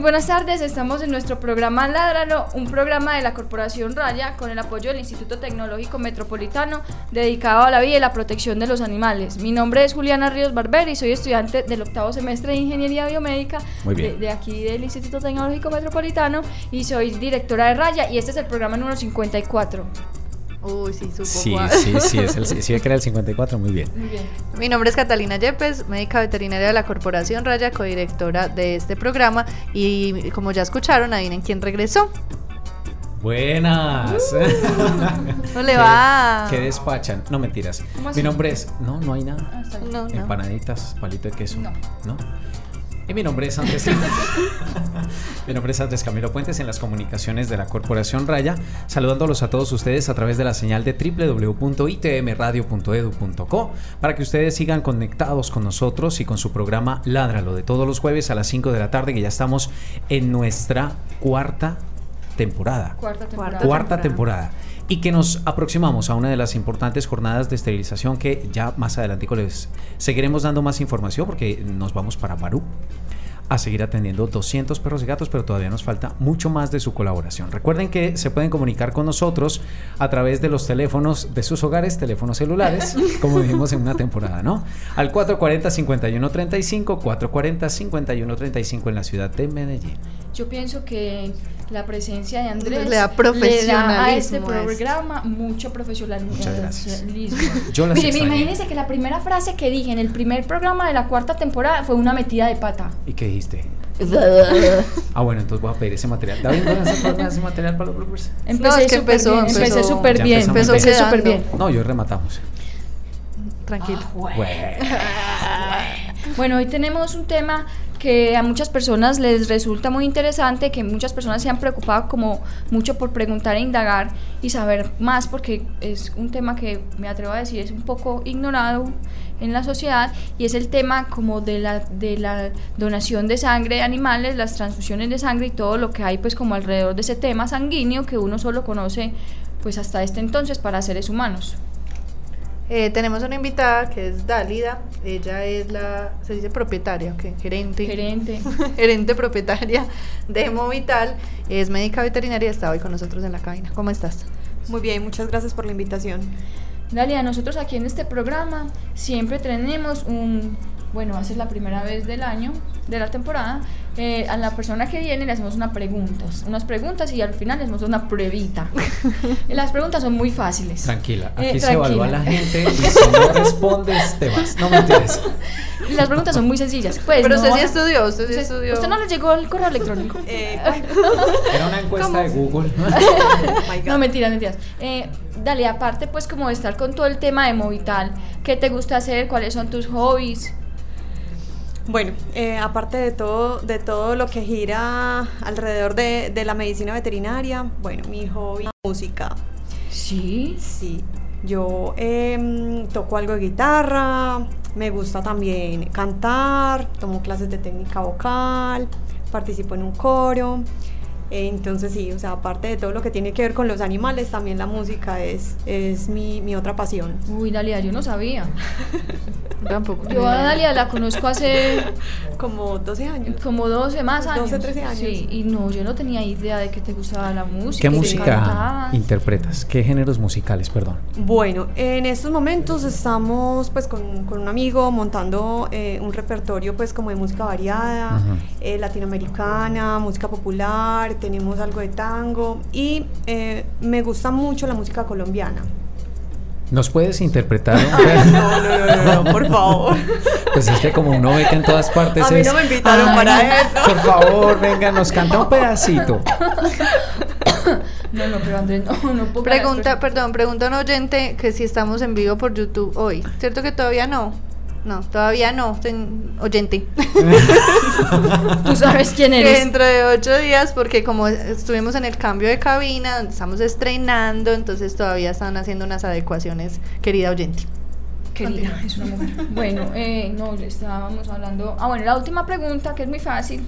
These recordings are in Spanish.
Muy buenas tardes, estamos en nuestro programa Ládralo, un programa de la Corporación Raya con el apoyo del Instituto Tecnológico Metropolitano dedicado a la vida y la protección de los animales. Mi nombre es Juliana Ríos Barber y soy estudiante del octavo semestre de Ingeniería Biomédica de, de aquí del Instituto Tecnológico Metropolitano y soy directora de Raya y este es el programa número 54. Uy, sí, supo Sí, sí, sí, es el, sí, que era el 54, muy bien. Muy bien. Mi nombre es Catalina Yepes, médica veterinaria de la Corporación Raya, codirectora de este programa. Y como ya escucharon, adivinen quién regresó. Buenas. ¿Cómo le ¿Qué- va? ¿Qué despachan? No mentiras. ¿Cómo así? Mi nombre es. No, no hay nada. Ah. No, no. Empanaditas, palito de queso. No. ¿No? Y mi nombre es Andrés. mi nombre es Andrés Camilo Puentes en las comunicaciones de la Corporación Raya, saludándolos a todos ustedes a través de la señal de www.itmradio.edu.co para que ustedes sigan conectados con nosotros y con su programa Ládralo de todos los jueves a las 5 de la tarde, que ya estamos en nuestra cuarta temporada Cuarta temporada. cuarta temporada. Y que nos aproximamos a una de las importantes jornadas de esterilización que ya más adelante les seguiremos dando más información porque nos vamos para Barú a seguir atendiendo 200 perros y gatos, pero todavía nos falta mucho más de su colaboración. Recuerden que se pueden comunicar con nosotros a través de los teléfonos de sus hogares, teléfonos celulares, como dijimos en una temporada, ¿no? Al 440-5135, 440-5135 en la ciudad de Medellín. Yo pienso que la presencia de Andrés Le da a este profesionalismo a esto. programa mucho profesionalismo. Muchas gracias. Mire, Yo las mire, imagínense que la primera frase que dije en el primer programa de la cuarta temporada fue una metida de pata. ¿Y qué dijiste? Ah, bueno, entonces voy a pedir ese material. David, ¿no vas a ese material para los bloopers? Empecé es que súper empezó- bien, empezó- empecé súper bien, bien. súper bien. No, yo rematamos. Tranquilo. Bueno. Bueno, hoy tenemos un tema que a muchas personas les resulta muy interesante, que muchas personas se han preocupado como mucho por preguntar e indagar y saber más, porque es un tema que me atrevo a decir es un poco ignorado en la sociedad y es el tema como de la, de la donación de sangre de animales, las transfusiones de sangre y todo lo que hay pues como alrededor de ese tema sanguíneo que uno solo conoce pues hasta este entonces para seres humanos. Eh, tenemos una invitada que es Dálida. Ella es la, se dice propietaria, ¿ok? Gerente. Gerente. gerente propietaria de Movital. Es médica veterinaria y está hoy con nosotros en la cabina. ¿Cómo estás? Muy bien, muchas gracias por la invitación. Dalia, nosotros aquí en este programa siempre tenemos un, bueno, va a ser la primera vez del año, de la temporada, eh, a la persona que viene le hacemos unas preguntas, unas preguntas y al final le hacemos una pruebita. Las preguntas son muy fáciles. Tranquila, aquí Eh, se evalúa a tranquila. la gente y si no respondes, te vas. No mentiras. Y Las preguntas son muy sencillas. Pues, Pero no usted sí estudió, usted sí estudió. usted no le llegó el correo electrónico. Eh, Era una encuesta de Google. oh. No, mentiras, mentiras. Eh, dale, aparte pues como de estar con todo el tema de Movital, ¿qué te gusta hacer? ¿Cuáles son tus hobbies? Bueno, eh, aparte de todo, de todo lo que gira alrededor de, de la medicina veterinaria, bueno, mi hobby es música. Sí. Sí, yo em, toco algo de guitarra, me gusta también cantar, tomo clases de técnica vocal, participo en un coro. Eh, Entonces sí, o sea, aparte de todo lo que tiene que ver con los animales, también la música es, es mi, mi otra pasión. Uy, Dalia, yo no sabía. Tampoco. Yo a Dalia la conozco hace Como 12 años. como 12 más años. 12, 13 años. Sí, y no, yo no tenía idea de que te gustaba la música. ¿Qué música cantabas. interpretas? ¿Qué géneros musicales, perdón? Bueno, en estos momentos estamos pues con, con un amigo montando eh, un repertorio pues como de música variada, eh, latinoamericana, música popular, tenemos algo de tango y eh, me gusta mucho la música colombiana. ¿Nos puedes interpretar? No, no, no, no, no, por favor. Pues es que como uno ve que en todas partes A mí es, no me invitaron Ay, para no. eso. Por favor, venga, nos canta un pedacito. No, no, pero Andrés, no, no puedo Pregunta, perdón, pregunta un oyente que si estamos en vivo por YouTube hoy. ¿Cierto que todavía no? No, todavía no, ten- oyente. Tú sabes quién Que eres. dentro de ocho días, porque como estuvimos en el cambio de cabina, donde estamos estrenando, entonces todavía están haciendo unas adecuaciones, querida oyente. Querida, es una mujer. Bueno, eh, no, le estábamos hablando. Ah, bueno, la última pregunta, que es muy fácil.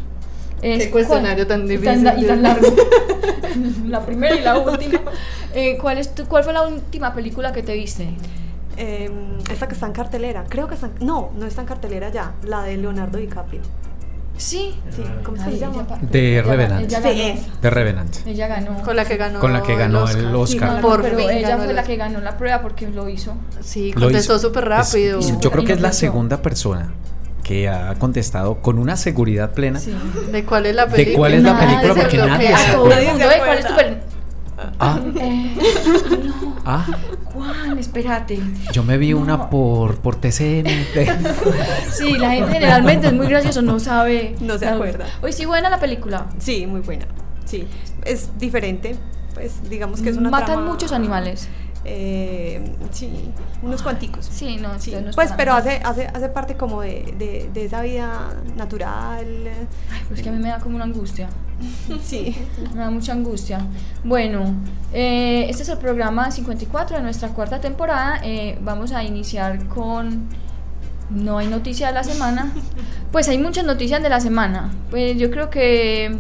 Es Qué cuestionario ¿cuál- tan difícil, y tan largo. la primera y la última. Eh, ¿cuál, es tu- ¿Cuál fue la última película que te viste? Eh, esta que está en cartelera, creo que está en- no, no está en cartelera ya, la de Leonardo DiCaprio. Sí. Sí, ¿cómo se Ay, llama? ella De ella- Revenant. Ella Sí, ganó. esa. The Revenant. Ella ganó. Con la que ganó, Con la que ganó el Sí, Oscar. no, no, Por pero fin ella ganó fue el la que ganó la prueba porque lo hizo. Sí, Lo contestó hizo. súper Es- rápido. yo creo que es la segunda persona que ha contestado con una seguridad plena. Sí. ¿De cuál es la película? ¿De cuál es la película? Porque nadie se A todo acuerda. el mundo, Nadie se ¿Cuál es tu acuerda. Ah, Eh, no, ah. Espérate. yo me vi No. una por, por TCM. Sí, la gente generalmente es muy gracioso, no sabe. No se acuerda. Hoy sí, buena la película. Sí, muy buena. Sí, es diferente. Pues digamos que es una Matan trama- muchos animales. Eh, sí, unos cuanticos. Sí, no, Sí, no es pues pero hace, hace, hace parte como de, de, de esa vida natural. Ay, pues que a mí me da como una angustia. Sí. Me da mucha angustia. Bueno, eh, este es el programa 54 de nuestra cuarta temporada. Eh, vamos a iniciar con... No hay noticia de la semana. Pues hay muchas noticias de la semana. Pues yo creo que...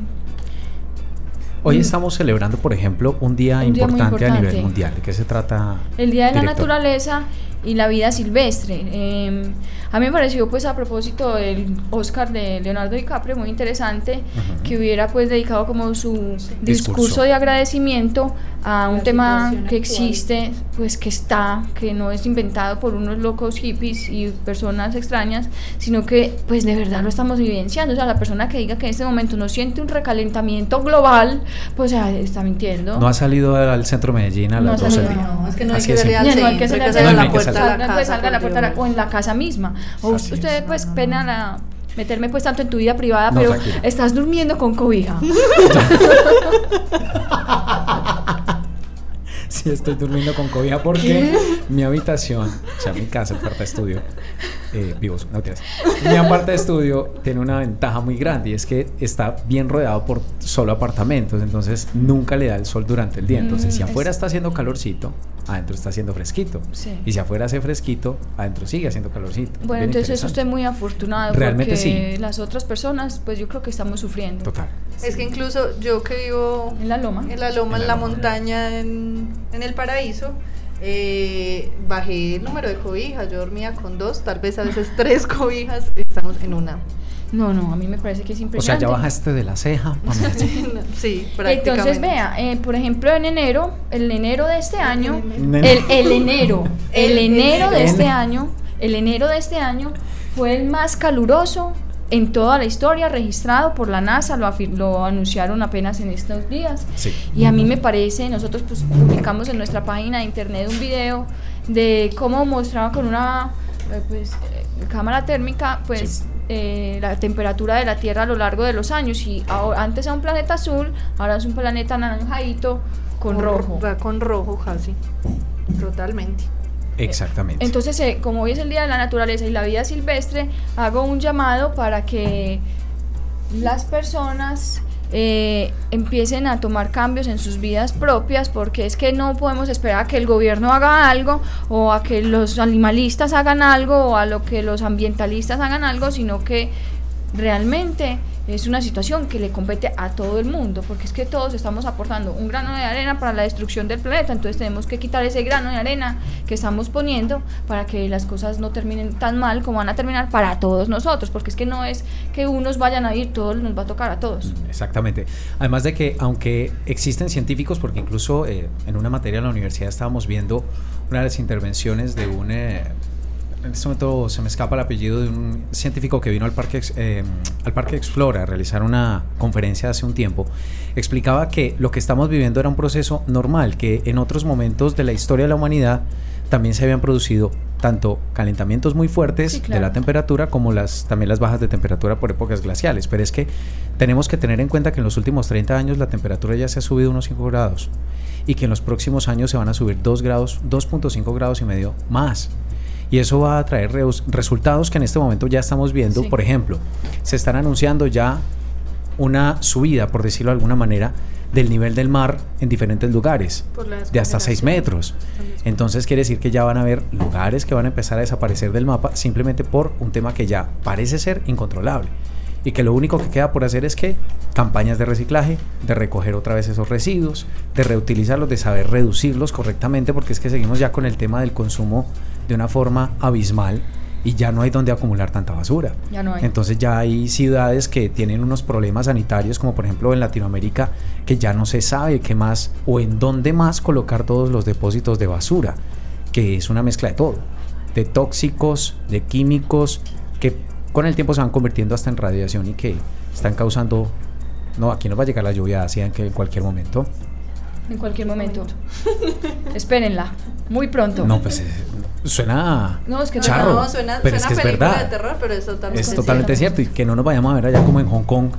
Hoy estamos celebrando, por ejemplo, un día, Un día muy importante, a nivel importante. mundial. ¿De qué se trata? El Día de la director? Naturaleza y la vida silvestre. Eh, a mí me pareció, pues, a propósito del Oscar de Leonardo DiCaprio, muy interesante que hubiera, pues, dedicado como su discurso, Discurso. de agradecimiento a un La tema que actual. existe, pues, que está, que no es inventado por unos locos hippies y personas extrañas, sino que, pues, de verdad lo estamos vivenciando. O sea, la persona que diga que en este momento no siente un recalentamiento global, pues, está mintiendo. No ha salido al centro de Medellín a No las ha 12 del día. No, es que no hay que salir al no hay que a la puerta de la casa. o en la casa misma. O ustedes, pues, pena la meterme pues tanto en tu vida privada, No, pero estás durmiendo con cobija. Sí, estoy durmiendo con cobija porque mi habitación, o sea, mi casa, el cuarto de estudio, eh, vivos, no te Mi aparte de estudio tiene una ventaja muy grande y es que está bien rodeado por solo apartamentos, entonces nunca le da el sol durante el día. Entonces, si Mm, afuera es- está haciendo calorcito, adentro está haciendo fresquito. Sí. Y si afuera hace fresquito, adentro sigue haciendo calorcito. Bueno, Bien entonces es usted muy afortunado Realmente porque sí. las otras personas, pues yo creo que estamos sufriendo. Total. Es que incluso yo que vivo En la loma. en la loma, En en la la loma. montaña, en, en el paraíso, eh, bajé el número de cobijas. Yo dormía con dos, tal vez a veces tres cobijas. Estamos en una. No, no, a mí me parece que es O sea, impresionante. ya bajaste de la ceja. Sí, prácticamente. Entonces, vea, eh, por ejemplo, en enero, el enero de este año, el, el enero, el enero de este año, el enero de este año fue el más caluroso en toda la historia registrado por la NASA, lo, lo anunciaron apenas en estos días. Sí. Y a mí me parece, nosotros pues publicamos en nuestra página de internet un video de cómo mostraba con una eh, pues, eh, cámara térmica pues Sí. eh, la temperatura de la Tierra a lo largo de los años y ahora- antes era un planeta azul, ahora es un planeta anaranjadito con rojo. Va con rojo casi. Totalmente. Exactamente. Entonces, eh, como hoy es el Día de la Naturaleza y la Vida Silvestre, hago un llamado para que las personas eh, empiecen a tomar cambios en sus vidas propias, porque es que no podemos esperar a que el gobierno haga algo o a que los animalistas hagan algo o a lo que los ambientalistas hagan algo, sino que realmente es una situación que le compete a todo el mundo, porque es que todos estamos aportando un grano de arena para la destrucción del planeta, entonces tenemos que quitar ese grano de arena que estamos poniendo para que las cosas no terminen tan mal como van a terminar para todos nosotros, porque es que no es que unos vayan a ir, todos nos va a tocar a todos. Exactamente. Además de que, aunque existen científicos, porque incluso eh, en una materia en la universidad estábamos viendo una de las intervenciones de un eh, en este momento se me escapa el apellido de un científico que vino al Parque, eh, al Parque Explora a realizar una conferencia hace un tiempo, explicaba que lo que estamos viviendo era un proceso normal, que en otros momentos de la historia de la humanidad también se habían producido tanto calentamientos muy fuertes Sí, de la temperatura como las, también las bajas de temperatura por épocas glaciales. Pero es que tenemos que tener en cuenta que en los últimos 30 años la temperatura ya se ha subido unos 5 grados y que en los próximos años se van a subir 2 grados, 2.5 grados y medio más. Y eso va a traer resultados que en este momento ya estamos viendo. Sí. Por ejemplo, se están anunciando ya una subida, por decirlo de alguna manera, del nivel del mar en diferentes lugares, de hasta 6 descongelación. metros. Entonces quiere decir que ya van a haber lugares que van a empezar a desaparecer del mapa simplemente por un tema que ya parece ser incontrolable. Y que lo único que queda por hacer es que campañas de reciclaje, de recoger otra vez esos residuos, de reutilizarlos, de saber reducirlos correctamente, porque es que seguimos ya con el tema del consumo de una forma abismal y ya no hay donde acumular tanta basura. Ya no hay. Entonces ya hay ciudades que tienen unos problemas sanitarios, como por ejemplo en Latinoamérica, que ya no se sabe qué más o en dónde más colocar todos los depósitos de basura, que es una mezcla de todo, de tóxicos, de químicos, que con el tiempo se van convirtiendo hasta en radiación y que están causando... No, aquí nos va a llegar la lluvia en, que en cualquier momento. En cualquier momento. Espérenla. Muy pronto. No, pues eh, suena No, es que charro, No, suena, pero es que es película verdad. de terror, pero es totalmente Es totalmente cierto y que no nos vayamos a ver allá como en Hong Kong.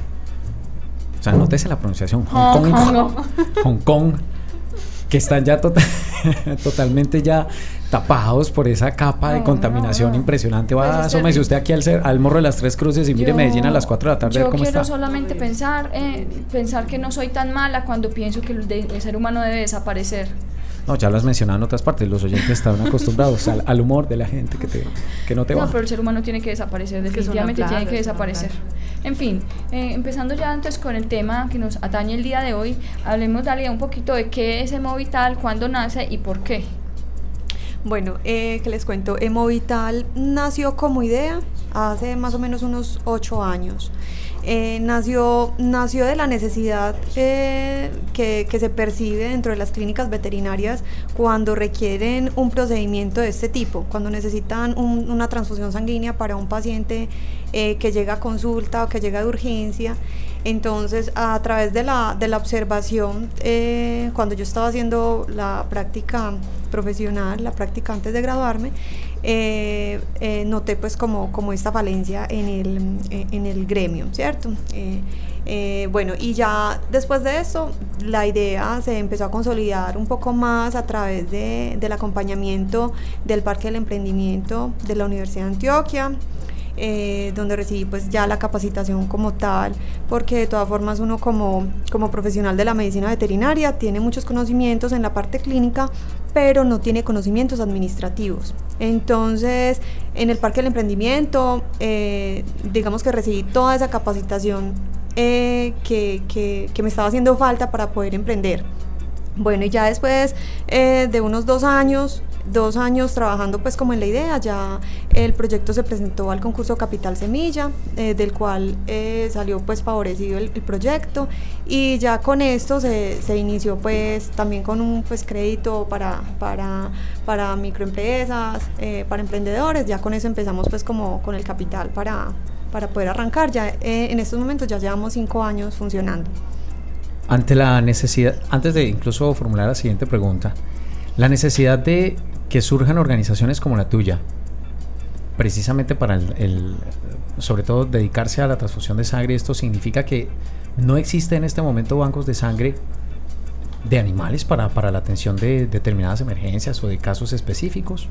O sea, nótese la pronunciación. Hong Hong Kong. Kong. Hong Kong. Que están ya tota- totalmente ya tapados por esa capa de No, contaminación no, no. impresionante. Pues Va, es asómese usted aquí al, al morro de las tres cruces y mire Yo- Medellín a las 4 de la tarde a Yo ver cómo quiero está. solamente pensar, eh, pensar que no soy tan mala cuando pienso que el, de- el ser humano debe desaparecer. No, ya lo has mencionado en otras partes. Los oyentes están acostumbrados al, al humor de la gente que, te, que no te No, va. pero el ser humano tiene que desaparecer, que definitivamente plaga, tiene que desaparecer. En fin, eh, empezando ya antes con el tema que nos atañe el día de hoy, hablemos, Dalia, un poquito de qué es Emovital, cuándo nace y por qué. Bueno, eh, que les cuento, Emovital nació como idea hace más o menos unos ocho años. Eh, nació, nació de la necesidad eh, que, que se percibe dentro de las clínicas veterinarias cuando requieren un procedimiento de este tipo, cuando necesitan un- una transfusión sanguínea para un paciente eh, que llega a consulta o que llega de urgencia. Entonces, a través de la, de la observación, eh, cuando yo estaba haciendo la práctica profesional, la práctica antes de graduarme, eh, eh, noté pues como, como esta falencia en el, en el gremio, ¿cierto? Bueno, y ya después de eso, la idea se empezó a consolidar un poco más a través de, del acompañamiento del Parque del Emprendimiento de la Universidad de Antioquia, eh, donde recibí pues ya la capacitación como tal, porque de todas formas uno como, como profesional de la medicina veterinaria tiene muchos conocimientos en la parte clínica, pero no tiene conocimientos administrativos. Entonces, en el Parque del Emprendimiento, eh, digamos que recibí toda esa capacitación eh, que, que- que me estaba haciendo falta para poder emprender. Bueno, y ya después eh, de unos dos años, dos años trabajando pues como en la idea, ya el proyecto se presentó al concurso Capital Semilla, eh, del cual eh, salió pues favorecido el, el proyecto. Y ya con esto se, se inició pues también con un pues crédito para, para, para microempresas, para emprendedores, ya con eso empezamos pues como con el capital para, para poder arrancar, ya en estos momentos ya llevamos cinco años funcionando. Ante la necesidad, antes de incluso formular la siguiente pregunta, la necesidad de que surjan organizaciones como la tuya, precisamente para el, sobre todo dedicarse a la transfusión de sangre, esto significa que no existe en este momento bancos de sangre de animales para, para la atención de determinadas emergencias o de casos específicos.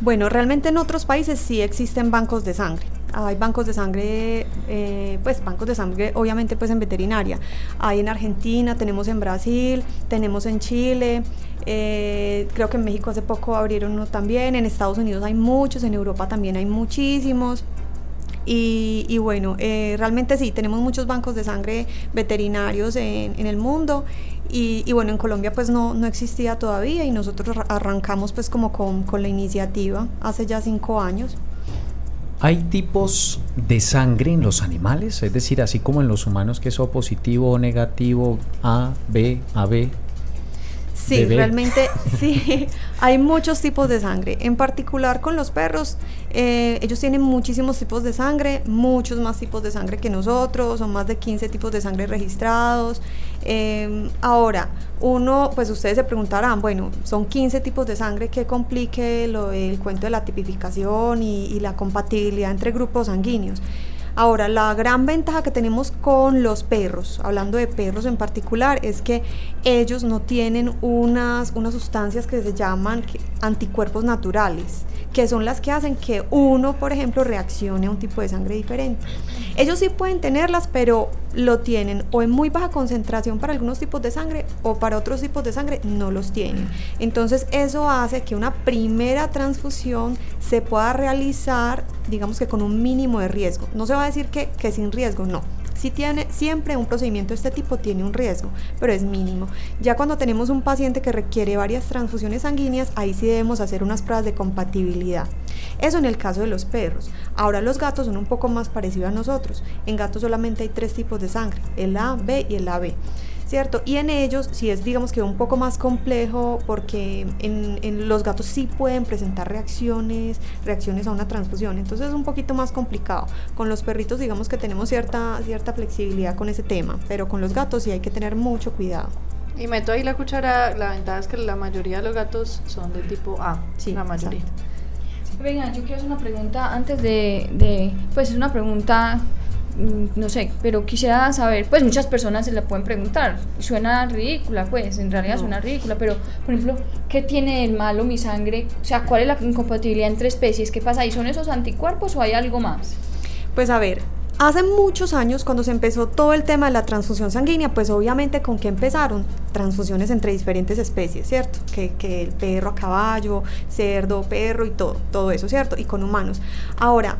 Bueno, realmente en otros países sí existen bancos de sangre. Hay bancos de sangre, eh, pues bancos de sangre obviamente pues en veterinaria. Hay en Argentina, tenemos en Brasil, tenemos en Chile, eh, creo que en México hace poco abrieron uno también, en Estados Unidos hay muchos, en Europa también hay muchísimos. Y, bueno, eh, realmente sí, tenemos muchos bancos de sangre veterinarios en, el mundo y, y bueno, en Colombia pues no, no existía todavía y nosotros ar- arrancamos pues como con, con la iniciativa hace ya cinco años. ¿Hay tipos de sangre en los animales? Es decir, así como en los humanos que es O positivo, O negativo, A, B, AB. Sí, bebé. realmente sí. Hay muchos tipos de sangre. En particular con los perros, eh, ellos tienen muchísimos tipos de sangre, muchos más tipos de sangre que nosotros, son más de 15 tipos de sangre registrados. Eh, ahora, uno, pues ustedes se preguntarán, bueno, son 15 tipos de sangre que complique lo, el cuento de la tipificación y, y la compatibilidad entre grupos sanguíneos. Ahora, la gran ventaja que tenemos con los perros, hablando de perros en particular, es que ellos no tienen unas, unas sustancias que se llaman anticuerpos naturales, que son las que hacen que uno, por ejemplo, reaccione a un tipo de sangre diferente. Ellos sí pueden tenerlas, pero lo tienen o en muy baja concentración para algunos tipos de sangre o para otros tipos de sangre no los tienen. Entonces eso hace que una primera transfusión se pueda realizar, digamos que con un mínimo de riesgo. No se va decir que, que sin riesgo, no. Si tiene, siempre un procedimiento de este tipo tiene un riesgo, pero es mínimo. Ya cuando tenemos un paciente que requiere varias transfusiones sanguíneas, ahí sí debemos hacer unas pruebas de compatibilidad. Eso en el caso de los perros. Ahora los gatos son un poco más parecidos a nosotros. En gatos solamente hay tres tipos de sangre, el A, B y el AB. ¿Cierto? Y en ellos sí es, digamos que un poco más complejo porque en, en los gatos sí pueden presentar reacciones, reacciones a una transfusión. Entonces es un poquito más complicado. Con los perritos digamos que tenemos cierta, cierta flexibilidad con ese tema, pero con los gatos sí hay que tener mucho cuidado. Y meto ahí la cuchara, la ventaja es que la mayoría de los gatos son de tipo A, Sí, la mayoría. exacto. Venga, yo quiero hacer una pregunta antes de, de- pues es una pregunta, no sé, pero quisiera saber, pues muchas personas se la pueden preguntar, suena ridícula, pues en realidad No. suena ridícula, pero por ejemplo, ¿qué tiene de malo mi sangre? O sea, ¿cuál es la incompatibilidad entre especies? ¿Qué pasa ahí? ¿Son esos anticuerpos o hay algo más? Pues a ver, hace muchos años cuando se empezó todo el tema de la transfusión sanguínea, pues obviamente con qué empezaron transfusiones entre diferentes especies, ¿cierto? Que, que el perro a caballo, cerdo, perro y todo, todo eso, ¿cierto? Y con humanos. Ahora,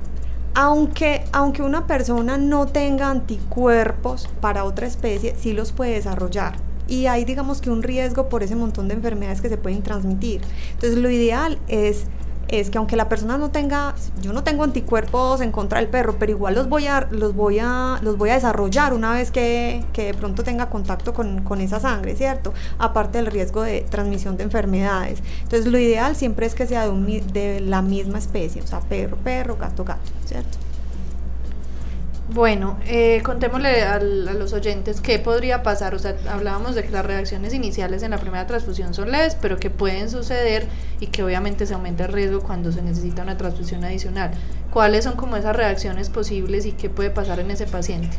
aunque, aunque una persona no tenga anticuerpos para otra especie, sí los puede desarrollar. Y hay digamos que un riesgo por ese montón de enfermedades que se pueden transmitir. Entonces lo ideal es es que aunque la persona no tenga, yo no tengo anticuerpos en contra del perro, pero igual los voy a, los voy a, los voy a desarrollar una vez que, que de pronto tenga contacto con, con esa sangre, ¿cierto? Aparte del riesgo de transmisión de enfermedades. Entonces lo ideal siempre es que sea de, un de la misma especie, o sea, perro, perro, gato, gato, ¿cierto? Bueno, eh, contémosle al- a los oyentes qué podría pasar. O sea, hablábamos de que las reacciones iniciales en la primera transfusión son leves, pero que pueden suceder y que obviamente se aumenta el riesgo cuando se necesita una transfusión adicional. ¿Cuáles son como esas reacciones posibles y qué puede pasar en ese paciente?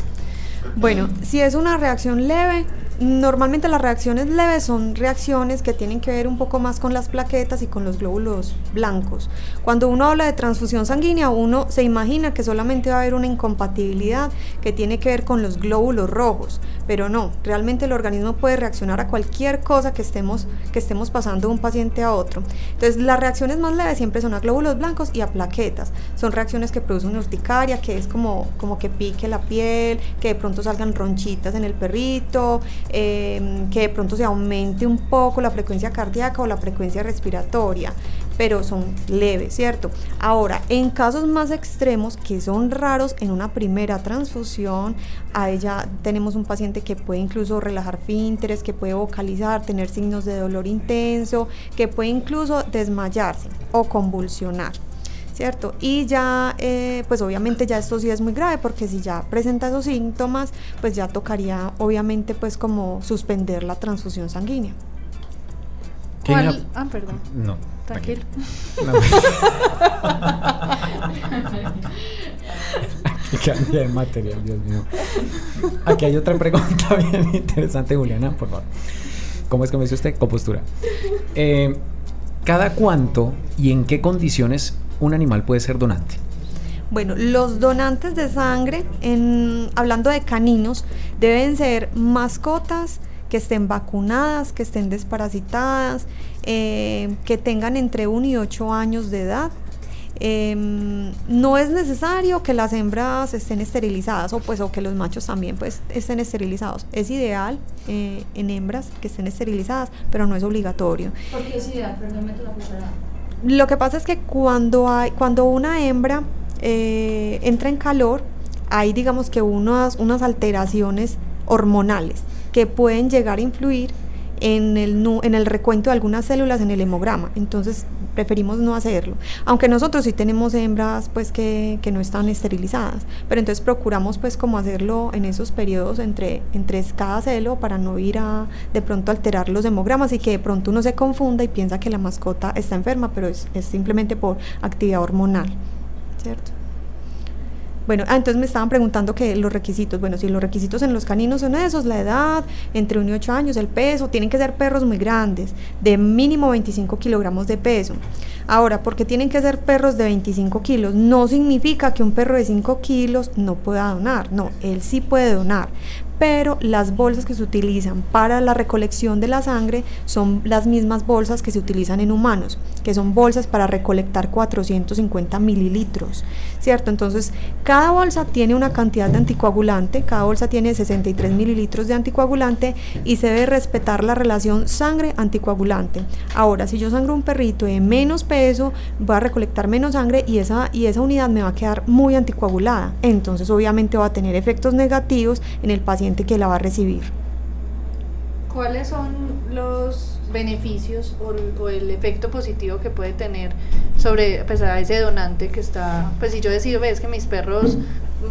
Bueno, si es una reacción leve, normalmente las reacciones leves son reacciones que tienen que ver un poco más con las plaquetas y con los glóbulos blancos. Cuando uno habla de transfusión sanguínea, uno se imagina que solamente va a haber una incompatibilidad que tiene que ver con los glóbulos rojos, pero no, realmente el organismo puede reaccionar a cualquier cosa que estemos, que estemos pasando de un paciente a otro. Entonces, las reacciones más leves siempre son a glóbulos blancos y a plaquetas. Son reacciones que producen urticaria, que es como, como que pique la piel, que de pronto salgan ronchitas en el perrito, eh, que de pronto se aumente un poco la frecuencia cardíaca o la frecuencia respiratoria, pero son leves, ¿cierto? Ahora, en casos más extremos, que son raros en una primera transfusión, ahí ya tenemos un paciente que puede incluso relajar fínteres, que puede vocalizar, tener signos de dolor intenso, que puede incluso desmayarse o convulsionar. ¿Cierto? Y ya, eh, pues obviamente ya esto sí es muy grave porque si ya presenta esos síntomas, pues ya tocaría obviamente pues como suspender la transfusión sanguínea. ¿Qué ¿Cuál? Ah, perdón. No. Tranquilo. No. Aquí cambia de material, Dios mío. Aquí hay otra pregunta bien interesante, Juliana, por favor. ¿Cómo es que me dice usted? Compostura. Eh, ¿Cada cuánto y en qué condiciones un animal puede ser donante? Bueno, los donantes de sangre, en, hablando de caninos, deben ser mascotas que estén vacunadas, que estén desparasitadas, eh, que tengan entre 1 y 8 años de edad. Em, no es necesario que las hembras estén esterilizadas o pues o que los machos también pues estén esterilizados. Es ideal eh, en hembras que estén esterilizadas, pero no es obligatorio. Porque es ideal, perdón, meto la cuchara. Lo que pasa es que cuando hay, cuando una hembra eh, entra en calor, hay digamos que unas, unas alteraciones hormonales que pueden llegar a influir en el, en el recuento de algunas células en el hemograma. Entonces preferimos no hacerlo. Aunque nosotros sí tenemos hembras pues que, que no están esterilizadas. Pero entonces procuramos pues como hacerlo en esos periodos entre, entre cada celo para no ir a de pronto alterar los hemogramas y que de pronto uno se confunda y piensa que la mascota está enferma, pero es, es simplemente por actividad hormonal. ¿Cierto? Bueno, ah, entonces me estaban preguntando que los requisitos, bueno, si los requisitos en los caninos son esos, la edad, entre 1 y 8 años, el peso, tienen que ser perros muy grandes, de mínimo 25 kilogramos de peso. Ahora, porque tienen que ser perros de 25 kilos, no significa que un perro de 5 kilos no pueda donar, no, él sí puede donar, pero las bolsas que se utilizan para la recolección de la sangre son las mismas bolsas que se utilizan en humanos, que son bolsas para recolectar 450 mililitros, ¿cierto? Entonces, cada bolsa tiene una cantidad de anticoagulante, cada bolsa tiene 63 mililitros de anticoagulante y se debe respetar la relación sangre-anticoagulante. Ahora, si yo sangro un perrito de menos peso, voy a recolectar menos sangre y esa, y esa unidad me va a quedar muy anticoagulada, entonces obviamente va a tener efectos negativos en el paciente que la va a recibir. ¿Cuáles son los beneficios o, o el efecto positivo que puede tener sobre pues, a ese donante que está, pues si yo decido, ves que mis perros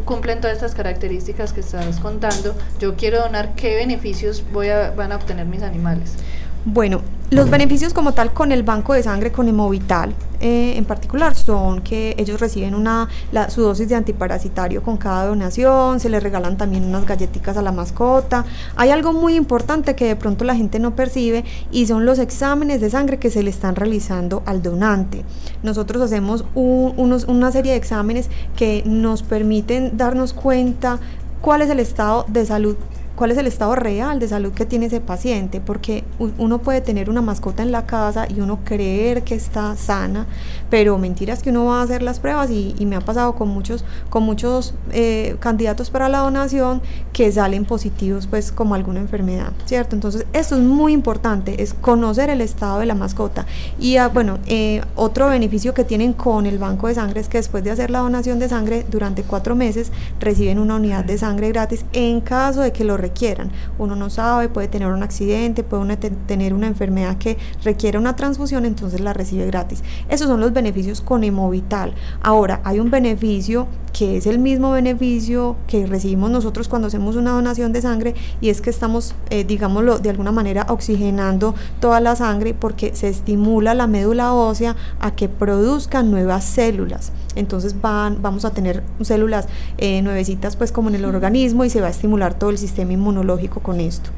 cumplen todas estas características que estás contando, yo quiero donar, ¿qué beneficios voy a, van a obtener mis animales? Bueno, los beneficios como tal con el banco de sangre con Hemovital eh, en particular son que ellos reciben una, la- su dosis de antiparasitario con cada donación, se les regalan también unas galletitas a la mascota. Hay algo muy importante que de pronto la gente no percibe y son los exámenes de sangre que se le están realizando al donante. Nosotros hacemos un- unos- una serie de exámenes que nos permiten darnos cuenta cuál es el estado de salud cuál es el estado real de salud que tiene ese paciente, porque uno puede tener una mascota en la casa y uno creer que está sana, pero mentiras que uno va a hacer las pruebas y, y me ha pasado con muchos, con muchos eh, candidatos para la donación que salen positivos pues como alguna enfermedad, ¿cierto? Entonces esto es muy importante, es conocer el estado de la mascota. Y ah, bueno, eh, otro beneficio que tienen con el banco de sangre es que después de hacer la donación de sangre durante cuatro meses reciben una unidad de sangre gratis en caso de que lo requieran. Uno no sabe, puede tener un accidente, puede tener una enfermedad que requiere una transfusión, entonces la recibe gratis. Esos son los beneficios con Hemovital. Ahora, hay un beneficio que es el mismo beneficio que recibimos nosotros cuando hacemos una donación de sangre y es que estamos, eh, digámoslo, de alguna manera oxigenando toda la sangre porque se estimula la médula ósea a que produzca nuevas células. Entonces van, vamos a tener células eh, nuevecitas pues como en el organismo y se va a estimular todo el sistema inmunológico con esto.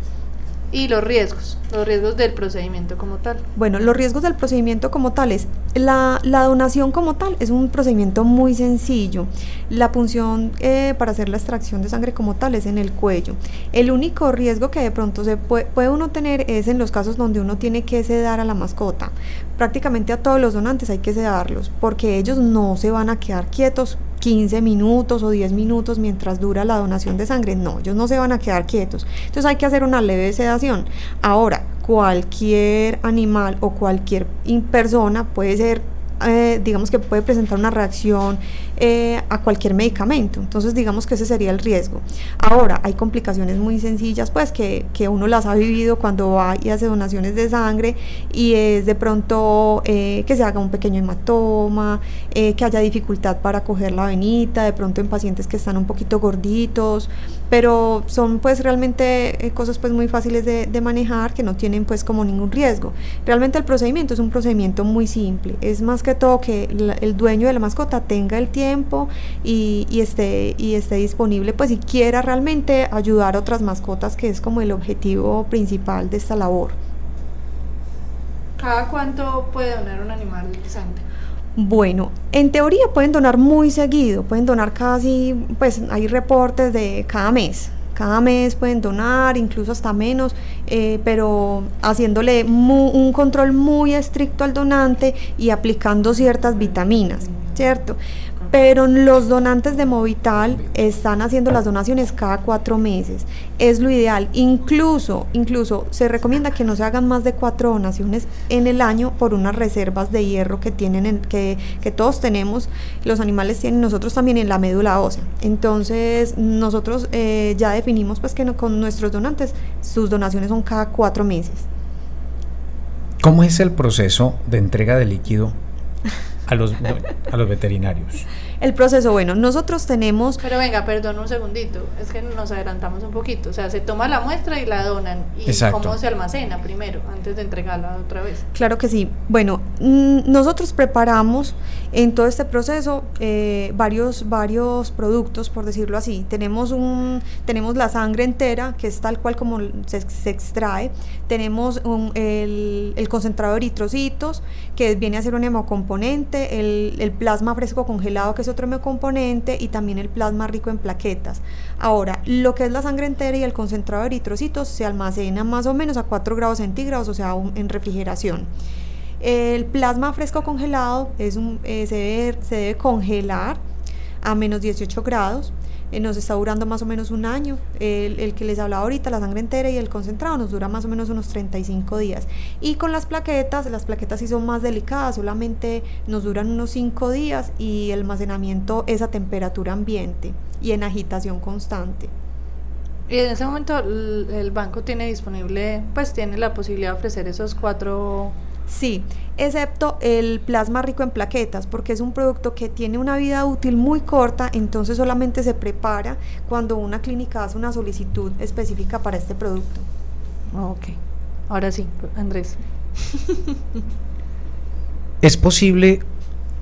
Y los riesgos, los riesgos del procedimiento como tal. Bueno, los riesgos del procedimiento como tal es, la, la donación como tal es un procedimiento muy sencillo. La punción eh, para hacer la extracción de sangre como tal es en el cuello. El único riesgo que de pronto se puede, puede uno tener es en los casos donde uno tiene que sedar a la mascota. Prácticamente a todos los donantes hay que sedarlos porque ellos no se van a quedar quietos 15 minutos o 10 minutos mientras dura la donación de sangre. No, ellos no se van a quedar quietos. Entonces hay que hacer una leve sedación. Ahora, cualquier animal o cualquier persona puede ser, eh, digamos que puede presentar una reacción eh, a cualquier medicamento. Entonces digamos que ese sería el riesgo. Ahora, hay complicaciones muy sencillas, pues que, que uno las ha vivido cuando va y hace donaciones de sangre y es de pronto eh, que se haga un pequeño hematoma, eh, que haya dificultad para coger la venita, de pronto en pacientes que están un poquito gorditos, pero son pues realmente eh, cosas pues muy fáciles de, manejar que no tienen pues como ningún riesgo. Realmente el procedimiento es un procedimiento muy simple, es más que todo que la- el dueño de la mascota tenga el tiempo y, y esté, y esté disponible pues si quiera realmente ayudar a otras mascotas que es como el objetivo principal de esta labor. ¿Cada cuánto puede donar un animal sangre? Bueno, en teoría pueden donar muy seguido, pueden donar casi, pues hay reportes de cada mes. Cada mes pueden donar, incluso hasta menos, eh, pero haciéndole un control muy estricto al donante y aplicando ciertas vitaminas, ¿cierto? Pero los donantes de Movital están haciendo las donaciones cada cuatro meses. Es lo ideal. Incluso, incluso se recomienda que no se hagan más de cuatro donaciones en el año por unas reservas de hierro que tienen, en- que, que todos tenemos, los animales tienen, nosotros también en la médula ósea. Entonces, nosotros eh, ya definimos pues que no- con nuestros donantes sus donaciones son cada cuatro meses. ¿Cómo es el proceso de entrega de líquido a los, a los veterinarios? El proceso, bueno, nosotros tenemos... Pero venga, perdón un segundito, es que nos adelantamos un poquito. O sea, se toma la muestra y la donan. ¿Y cómo se almacena primero, antes de entregarla otra vez? Claro que sí. Bueno, mm, nosotros preparamos en todo este proceso eh, varios, varios productos, por decirlo así. Tenemos, un, tenemos la sangre entera, que es tal cual como se, extrae. Tenemos el, el, concentrado de eritrocitos, que viene a ser un hemocomponente. El, el plasma fresco congelado, que otro componente y también el plasma rico en plaquetas. Ahora, lo que es la sangre entera y el concentrado de eritrocitos se almacena más o menos a 4 grados centígrados, o sea, en refrigeración. El plasma fresco congelado es un, eh, se, se debe congelar a menos 18 grados eh, nos está durando más o menos un año. El, que les hablaba ahorita, la sangre entera y el concentrado, nos dura más o menos unos 35 días. Y con las plaquetas, las plaquetas sí son más delicadas, solamente nos duran unos 5 días y el almacenamiento es a temperatura ambiente y en agitación constante. Y en ese momento el banco tiene disponible, pues tiene la posibilidad de ofrecer esos cuatro Sí, excepto el plasma rico en plaquetas, porque es un producto que tiene una vida útil muy corta, entonces solamente se prepara cuando una clínica hace una solicitud específica para este producto. Ok, ahora sí, Andrés. ¿Es posible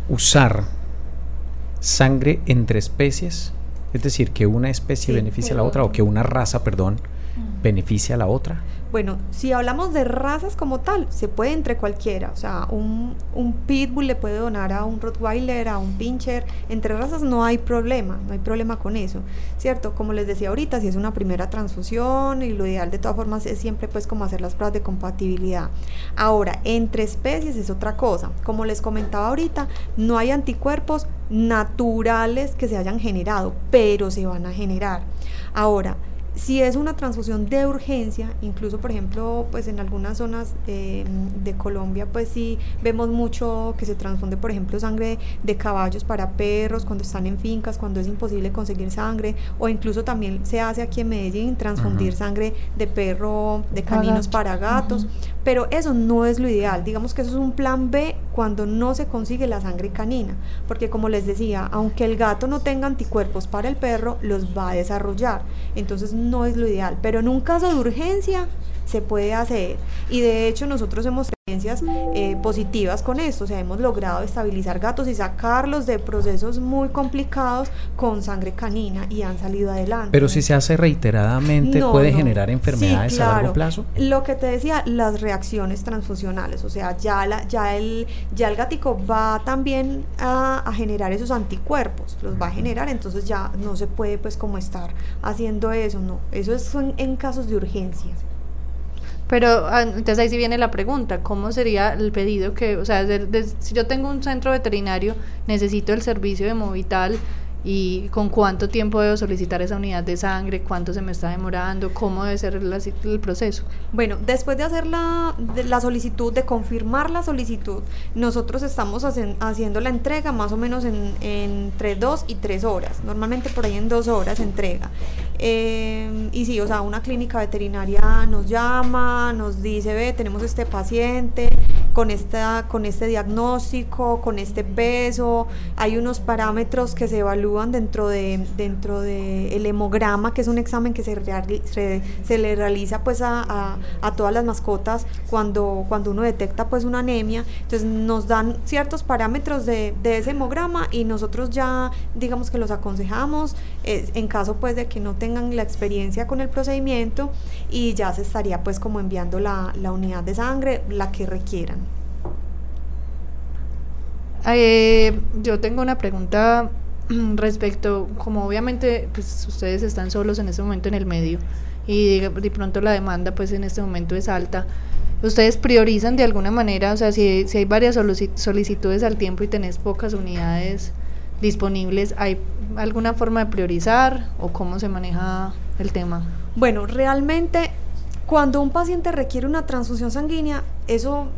usar sangre entre especies? Es decir, que una especie beneficie a la otra o que una raza, perdón, beneficie a la otra. Bueno, si hablamos de razas como tal, se puede entre cualquiera. O sea, un, un, pitbull le puede donar a un rottweiler, a un pincher. Entre razas no hay problema, no hay problema con eso, ¿cierto? Como les decía ahorita, si es una primera transfusión y lo ideal de todas formas es siempre pues como hacer las pruebas de compatibilidad. Ahora, entre especies es otra cosa. Como les comentaba ahorita, no hay anticuerpos naturales que se hayan generado, pero se van a generar. Ahora, si es una transfusión de urgencia, incluso por ejemplo, pues en algunas zonas eh, de Colombia, pues sí vemos mucho que se transfunde, por ejemplo, sangre de caballos para perros cuando están en fincas, cuando es imposible conseguir sangre, o incluso también se hace aquí en Medellín transfundir sangre de perro, de caninos para gatos, pero eso no es lo ideal. Digamos que eso es un plan B cuando no se consigue la sangre canina, porque como les decía, aunque el gato no tenga anticuerpos para el perro, los va a desarrollar. Entonces no es lo ideal, pero en un caso de urgencia se puede hacer. Y de hecho nosotros hemos experiencias eh, positivas con esto, o sea, hemos logrado estabilizar gatos y sacarlos de procesos muy complicados con sangre canina y han salido adelante. Pero si se hace reiteradamente, ¿puede generar enfermedades a largo plazo? Lo que te decía, las reacciones transfusionales, o sea, ya, la, ya, el, ya el gatico va también a, a generar esos anticuerpos, los va a generar, entonces ya no se puede pues como estar haciendo eso, no, eso es en casos de urgencia. Pero ah, entonces ahí sí viene la pregunta, ¿cómo sería el pedido que, o sea, si yo tengo un centro veterinario, necesito el servicio de Movital, y con cuánto tiempo debo solicitar esa unidad de sangre, cuánto se me está demorando, cómo debe ser el proceso. Bueno, después de hacer la, la solicitud, de confirmar la solicitud, nosotros estamos haciendo la entrega más o menos en, entre dos y tres horas, normalmente por ahí en dos horas entrega. Eh, y sí, o sea, una clínica veterinaria nos llama, nos dice, ve, tenemos este paciente con, esta, con este diagnóstico, con este peso, hay unos parámetros que se evalúan dentro de dentro de el hemograma, que es un examen que se, se, le realiza pues a, a, todas las mascotas cuando, cuando uno detecta pues una anemia. Entonces nos dan ciertos parámetros de, de ese hemograma y nosotros ya digamos que los aconsejamos en caso pues de que no tengan la experiencia con el procedimiento y ya se estaría pues como enviando la, la unidad de sangre, la que requieran. Eh, yo tengo una pregunta respecto, como obviamente pues ustedes están solos en este momento en el medio y de, pronto la demanda pues en este momento es alta, ustedes priorizan de alguna manera, o sea, si, si hay varias solicitudes al tiempo y tenés pocas unidades disponibles, ¿hay alguna forma de priorizar o cómo se maneja el tema? Bueno, realmente cuando un paciente requiere una transfusión sanguínea, eso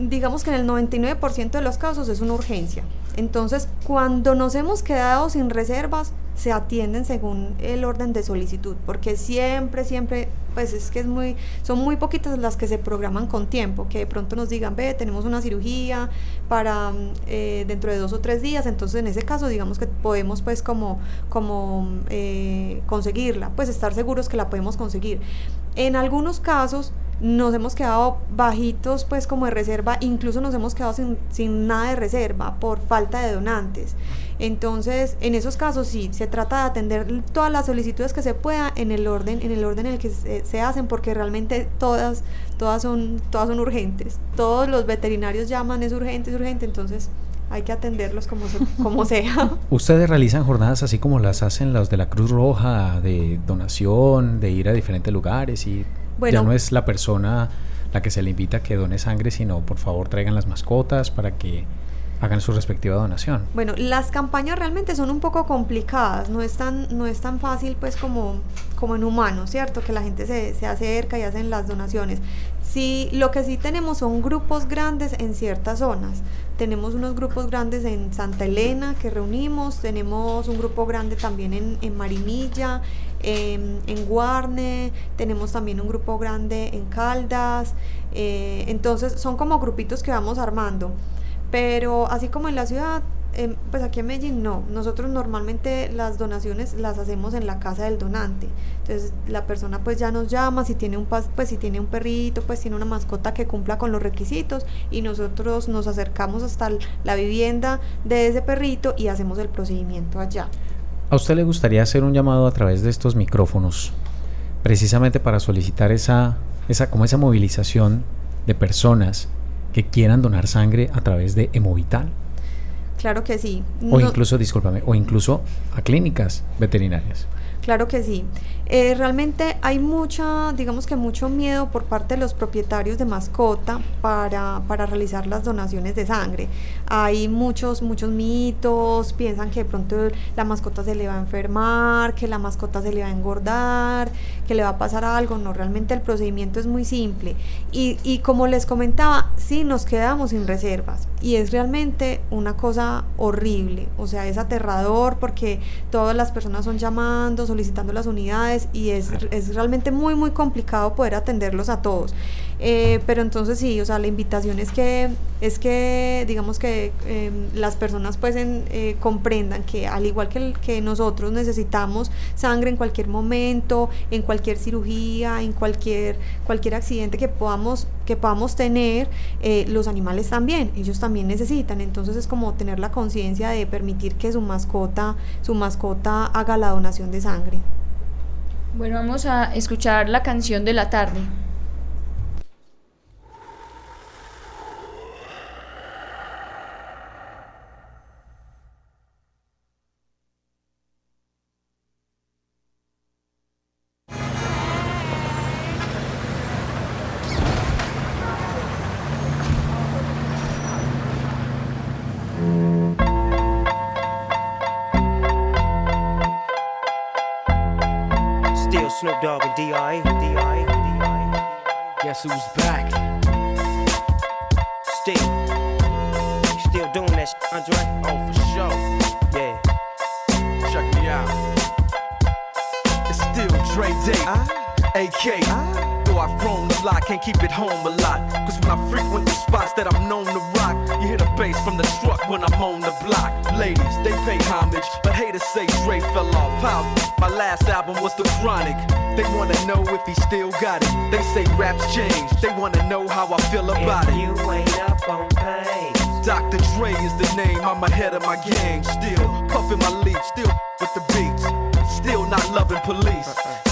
digamos que en el 99% de los casos es una urgencia. Entonces, cuando nos hemos quedado sin reservas, se atienden según el orden de solicitud, porque siempre, siempre, pues es que es muy, son muy poquitas las que se programan con tiempo, que de pronto nos digan, ve, tenemos una cirugía para eh, dentro de dos o tres días, entonces en ese caso digamos que podemos pues como, como eh, conseguirla, pues estar seguros que la podemos conseguir. En algunos casos, nos hemos quedado bajitos pues como de reserva, incluso nos hemos quedado sin, sin, nada de reserva por falta de donantes. Entonces, en esos casos sí, se trata de atender todas las solicitudes que se pueda en el orden, en el orden en el que se, hacen, porque realmente todas, todas son, todas son urgentes. Todos los veterinarios llaman, es urgente, es urgente, entonces hay que atenderlos como, como sea. ¿Ustedes realizan jornadas así como las hacen los de la Cruz Roja, de donación, de ir a diferentes lugares y ya no es la persona la que se le invita a que done sangre, sino por favor traigan las mascotas para que hagan su respectiva donación. Bueno, las campañas realmente son un poco complicadas, no es tan, no es tan fácil pues como, como en humano, ¿cierto? Que la gente se, se acerca y hacen las donaciones. Sí, lo que sí tenemos son grupos grandes en ciertas zonas. Tenemos unos grupos grandes en Santa Elena que reunimos, tenemos un grupo grande también en, en Marinilla, en, en Guarne, tenemos también un grupo grande en Caldas, eh, entonces son como grupitos que vamos armando. Pero así como en la ciudad, em, pues aquí en Medellín no. Nosotros normalmente las donaciones las hacemos en la casa del donante. Entonces la persona pues ya nos llama, si tiene un pues si tiene un perrito, pues tiene una mascota que cumpla con los requisitos y nosotros nos acercamos hasta la vivienda de ese perrito y hacemos el procedimiento allá. ¿A usted le gustaría hacer un llamado a través de estos micrófonos precisamente para solicitar esa esa como esa movilización de personas que quieran donar sangre a través de Hemovital. Claro que sí. O incluso, discúlpame, o incluso a clínicas veterinarias. Claro que sí. Eh, realmente hay mucha, digamos que mucho miedo por parte de los propietarios de mascota para, para, realizar las donaciones de sangre. Hay muchos, muchos mitos, piensan que de pronto la mascota se le va a enfermar, que la mascota se le va a engordar, que le va a pasar algo. No, realmente el procedimiento es muy simple. Y, y como les comentaba, sí nos quedamos sin reservas. Y es realmente una cosa horrible. O sea, es aterrador porque todas las personas son llamando, solicitando las unidades y es, es realmente muy, muy complicado poder atenderlos a todos. Eh, pero entonces sí, o sea, la invitación es que, es que digamos que em, las personas pues eh, comprendan que al igual que, que nosotros necesitamos sangre en cualquier momento, en cualquier cirugía, en cualquier, cualquier accidente que podamos, que podamos tener, eh, los animales también, ellos también necesitan. Entonces es como tener la conciencia de permitir que su mascota, su mascota haga la donación de sangre. Bueno, vamos a escuchar la canción de la tarde. Dogg and D.I. D.I. D.I. Guess who's back? Still. Still doing that shit, Andre? Oh, for sure. Yeah. Check me out. It's still Dre Day. Uh, AK. Uh, Though I've grown a lot, can't keep it home a lot. Cause when I frequent the spots that I'm known to rock, you hear the bass from the truck when I'm on the block. Ladies, they pay homage, but haters say Dre fell off. How? My last album was The Chronic. They wanna know if he still got it. They say raps change. They wanna know how I feel about if it. You ain't up on pain. Dr. Dre is the name. I'm ahead of my game. Still puffin' my leaf. Still with the beats. Still not loving police.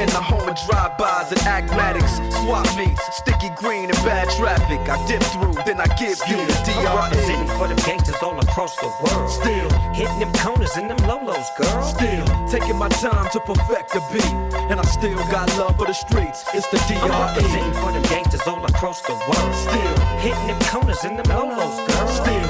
In the home of drive-bys and acmatics. Swap meets, sticky green and bad traffic. I dip through, then I give you the I'm DRE. representing for them gangsters all across the world. Still, Hitting them corners and them lolos, girl. still, taking my time to perfect the beat. And I still got love for the streets. It's the I'm representing DRE. for them gangsters all across the world. Still, Hitting them corners and them lolos, girl. Still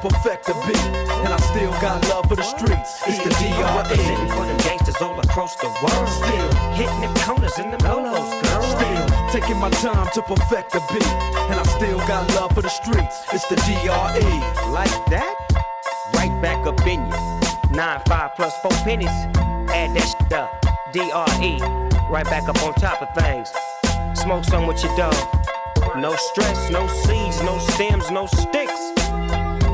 perfect the beat, and I still got love for the streets. It's the I'm representing DRE. for them gangsters all across the world. Still, Hitting them corners and them lolos, girl. still taking my time to perfect the beat, and I still got love for the streets. It's the DRE. Like that? Right back up in you. Nine, five plus four pennies. Add that shit up. DRE. Right back up on top of things. Smoke some with your dog. No stress, no seeds, no stems, no sticks.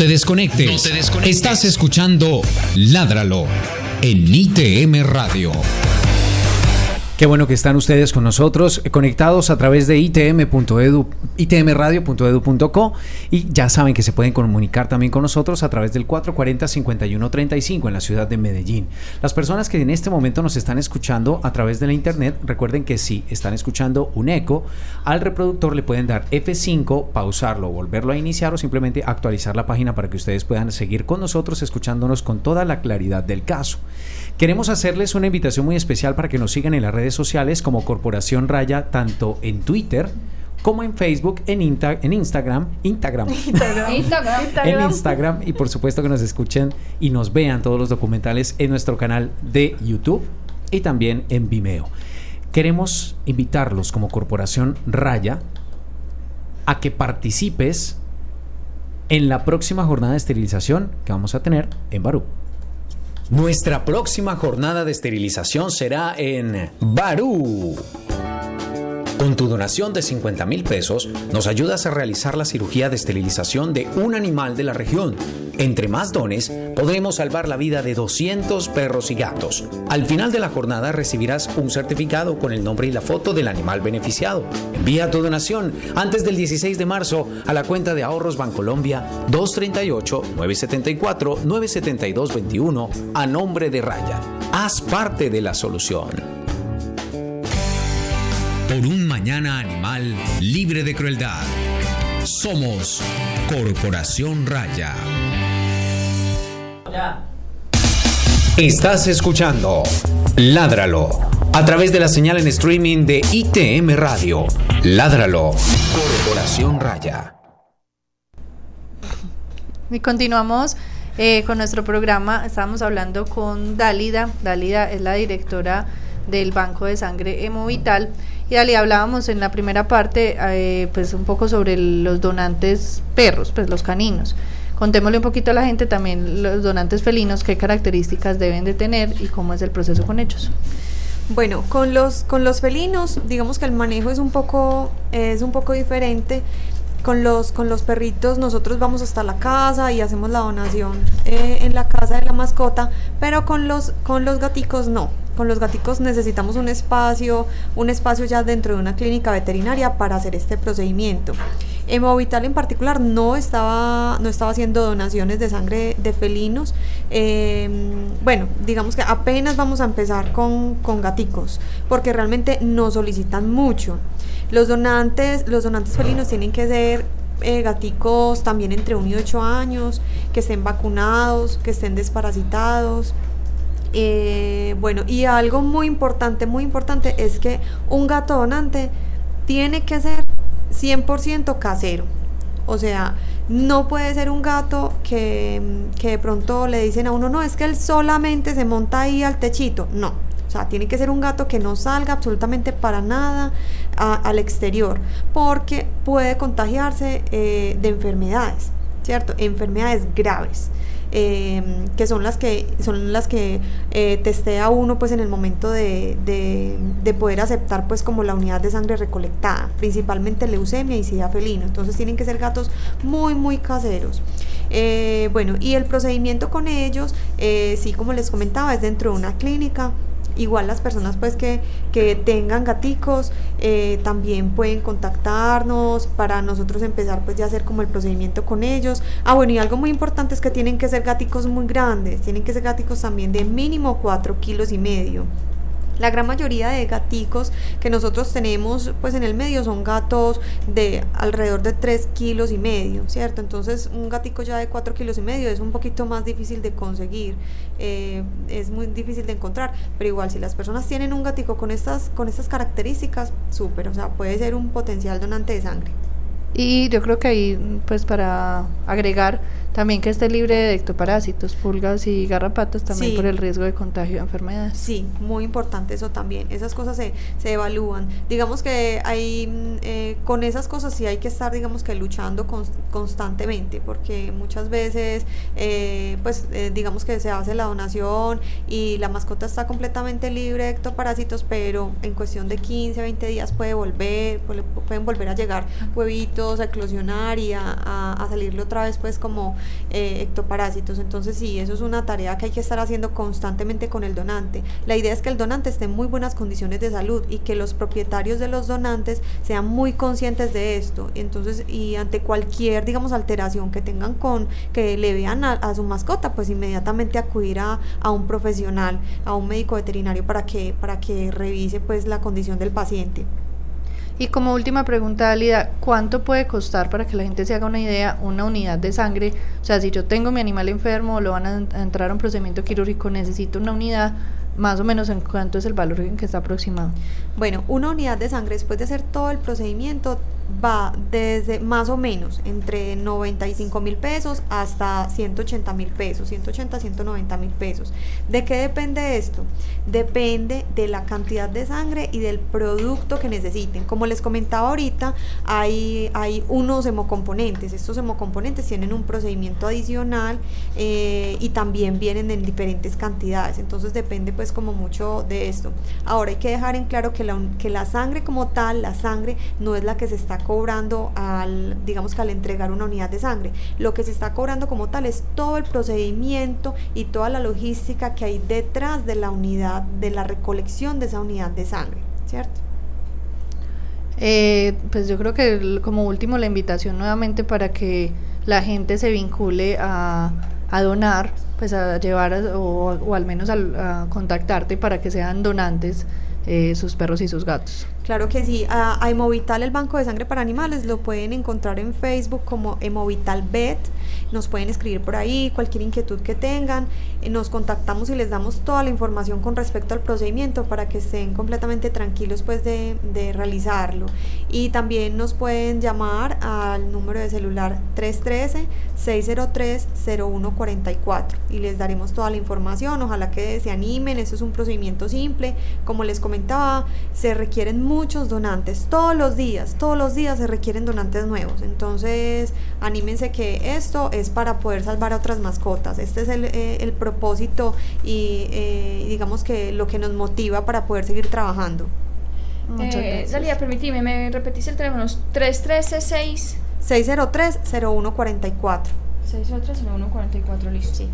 No te desconectes. Estás escuchando Ládralo en ITM Radio. Qué bueno que están ustedes con nosotros, eh, conectados a través de itm.edu, itmradio.edu.co y ya saben que se pueden comunicar también con nosotros a través del 440-5135 en la ciudad de Medellín. Las personas que en este momento nos están escuchando a través de la internet, recuerden que si están escuchando un eco, al reproductor le pueden dar F5, pausarlo, volverlo a iniciar o simplemente actualizar la página para que ustedes puedan seguir con nosotros escuchándonos con toda la claridad del caso. Queremos hacerles una invitación muy especial para que nos sigan en las redes sociales como Corporación Raya, tanto en Twitter como en Facebook, en, Inta- en Instagram, Instagram, Instagram. en Instagram y por supuesto que nos escuchen y nos vean todos los documentales en nuestro canal de YouTube y también en Vimeo. Queremos invitarlos como Corporación Raya a que participes en la próxima jornada de esterilización que vamos a tener en Barú. Nuestra próxima jornada de esterilización será en Barú. Con tu donación de 50 mil pesos, nos ayudas a realizar la cirugía de esterilización de un animal de la región. Entre más dones, podremos salvar la vida de 200 perros y gatos. Al final de la jornada recibirás un certificado con el nombre y la foto del animal beneficiado. Envía tu donación antes del 16 de marzo a la cuenta de ahorros Bancolombia 238-974-972-21 a nombre de Raya. Haz parte de la solución. Por un mañana animal libre de crueldad. Somos Corporación Raya. Estás escuchando Ládralo a través de la señal en streaming de ITM Radio. Ládralo, Corporación Raya. Y continuamos eh, con nuestro programa. Estábamos hablando con Dálida. Dálida es la directora del Banco de Sangre Hemovital. Y Dálida, hablábamos en la primera parte eh, pues un poco sobre los donantes perros, pues los caninos. Contémosle un poquito a la gente también los donantes felinos, qué características deben de tener y cómo es el proceso con ellos. Bueno, con los, con los felinos, digamos que el manejo es un poco, es un poco diferente. Con los, con los perritos nosotros vamos hasta la casa y hacemos la donación eh, en la casa de la mascota, pero con los, con los gaticos no. Con los gaticos necesitamos un espacio, un espacio ya dentro de una clínica veterinaria para hacer este procedimiento. Hemovital en particular no estaba, no estaba haciendo donaciones de sangre de felinos. Em, bueno, digamos que apenas vamos a empezar con, con gaticos, porque realmente nos solicitan mucho. Los donantes, los donantes felinos tienen que ser eh, gaticos también entre 1 y 8 años, que estén vacunados, que estén desparasitados. Eh, bueno, y algo muy importante, muy importante es que un gato donante tiene que ser 100% casero. O sea, no puede ser un gato que, que, de pronto le dicen a uno, no, es que él solamente se monta ahí al techito. No, o sea, tiene que ser un gato que no salga absolutamente para nada al exterior, porque puede contagiarse eh, de enfermedades, ¿cierto? Enfermedades graves. Em, que son las que son las que eh, testea uno pues en el momento de, de, poder aceptar pues como la unidad de sangre recolectada principalmente leucemia y sida felino entonces tienen que ser gatos muy muy caseros. Eh, bueno y el procedimiento con ellos eh, sí como les comentaba es dentro de una clínica Igual las personas pues que, que tengan gaticos eh, también pueden contactarnos para nosotros empezar pues ya hacer como el procedimiento con ellos. Ah bueno y algo muy importante es que tienen que ser gaticos muy grandes, tienen que ser gaticos también de mínimo 4 kilos y medio. La gran mayoría de gaticos que nosotros tenemos pues en el medio son gatos de alrededor de 3 kilos y medio, ¿cierto? Entonces un gatico ya de 4 kilos y medio es un poquito más difícil de conseguir, eh, es muy difícil de encontrar, pero igual si las personas tienen un gatico con estas, con estas características, súper, o sea, puede ser un potencial donante de sangre. Y yo creo que ahí, pues para agregar, también que esté libre de ectoparásitos, pulgas y garrapatas, también por el riesgo de contagio de enfermedades. Sí, muy importante eso también. Esas cosas se, se evalúan. Digamos que hay, mm, eh, con esas cosas sí hay que estar, digamos que luchando constantemente, porque muchas veces, eh, pues eh, digamos que se hace la donación y la mascota está completamente libre de ectoparásitos, pero en cuestión de 15, 20 días puede volver, pueden volver a llegar huevitos, a eclosionar y a, a salirle otra vez, pues como eh, ectoparásitos. Entonces sí, eso es una tarea que hay que estar haciendo constantemente con el donante. La idea es que el donante esté en muy buenas condiciones de salud y que los propietarios de los donantes sean muy conscientes de esto. Entonces, y ante cualquier, digamos, alteración que tengan con, que le vean a, su mascota, pues inmediatamente acudir a, a, un profesional, a un médico veterinario para que, para que revise pues la condición del paciente. Y como última pregunta, Alida, ¿cuánto puede costar para que la gente se haga una idea una unidad de sangre? O sea, si yo tengo mi animal enfermo, lo van a, entrar a un procedimiento quirúrgico, necesito una unidad, más o menos en cuánto es el valor en que está aproximado. Bueno, una unidad de sangre después de hacer todo el procedimiento va desde más o menos entre 95 mil pesos hasta 180 mil pesos, 180, 190 mil pesos. ¿De qué depende esto? Depende de la cantidad de sangre y del producto que necesiten. Como les comentaba ahorita, hay, hay unos hemocomponentes. Estos hemocomponentes tienen un procedimiento adicional eh, y también vienen en diferentes cantidades. Entonces depende pues como mucho de esto. Ahora hay que dejar en claro que que la sangre como tal, la sangre no es la que se está cobrando al, digamos que al entregar una unidad de sangre. Lo que se está cobrando como tal es todo el procedimiento y toda la logística que hay detrás de la unidad, de la recolección de esa unidad de sangre, ¿cierto? Eh, pues yo creo que como último la invitación nuevamente para que la gente se vincule a, a donar, pues a llevar o, al menos a contactarte para que sean donantes eh, sus perros y sus gatos. Claro que sí, a, Hemovital, el Banco de Sangre para Animales, lo pueden encontrar en Facebook como Hemovital Vet. Nos pueden escribir por ahí, cualquier inquietud que tengan, eh, nos contactamos y les damos toda la información con respecto al procedimiento para que estén completamente tranquilos pues de, de realizarlo. Y también nos pueden llamar al número de celular 313-603-0144 y les daremos toda la información, ojalá que se animen, eso es un procedimiento simple, como les comentaba, se requieren muchos donantes, todos los días, todos los días se requieren donantes nuevos, entonces anímense que esto es para poder salvar a otras mascotas, este es el, eh, el propósito y eh, digamos que lo que nos motiva para poder seguir trabajando. Muchas Eh, gracias. Dalia, permíteme, me repetís el teléfono, 313-6... 603-0144. 603-0144, listo. Sí.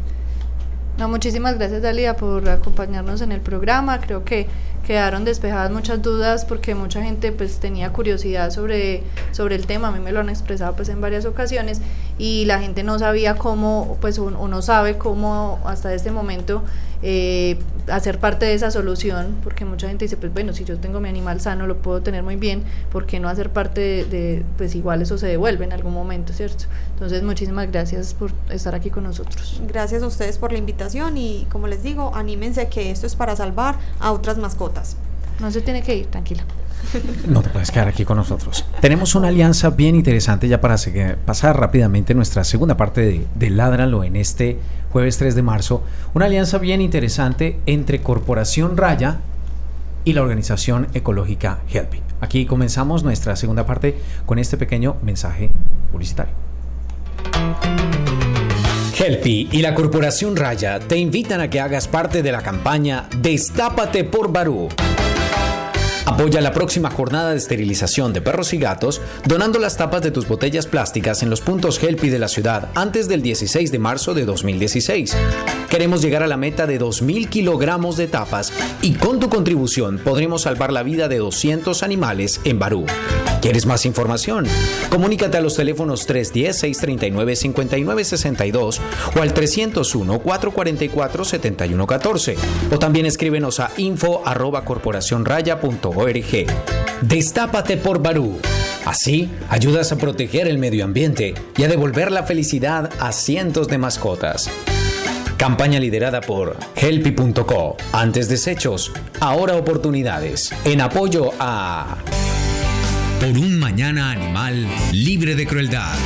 No, muchísimas gracias Dalia por acompañarnos en el programa. Creo que quedaron despejadas muchas dudas porque mucha gente pues tenía curiosidad sobre, sobre el tema. A mí me lo han expresado pues en varias ocasiones y la gente no sabía cómo, pues o, no sabe cómo hasta este momento eh, hacer parte de esa solución, porque mucha gente dice, pues bueno, si yo tengo mi animal sano, lo puedo tener muy bien, ¿por qué no hacer parte de, de, pues igual eso se devuelve en algún momento, ¿cierto? Entonces, muchísimas gracias por estar aquí con nosotros. Gracias a ustedes por la invitación y como les digo, anímense que esto es para salvar a otras mascotas. No se tiene que ir, tranquila. No te puedes quedar aquí con nosotros. Tenemos una alianza bien interesante ya para pasar rápidamente nuestra segunda parte de, de Ládralo en este jueves 3 de marzo. Una alianza bien interesante entre Corporación Raya y la organización ecológica Helpy. Aquí comenzamos nuestra segunda parte con este pequeño mensaje publicitario. Helpy y la Corporación Raya te invitan a que hagas parte de la campaña Destápate por Barú. Apoya la próxima jornada de esterilización de perros y gatos donando las tapas de tus botellas plásticas en los puntos Helpy de la ciudad antes del 16 de marzo de 2016. Queremos llegar a la meta de 2.000 kilogramos de tapas y con tu contribución podremos salvar la vida de 200 animales en Barú. ¿Quieres más información? Comunícate a los teléfonos 310-639-5962 o al 301-444-7114 o también escríbenos a info. Destápate por Barú. Así ayudas a proteger el medio ambiente y a devolver la felicidad a cientos de mascotas. Campaña liderada por Helpy.co. Antes desechos, ahora oportunidades. En apoyo a... Por un mañana animal libre de crueldad.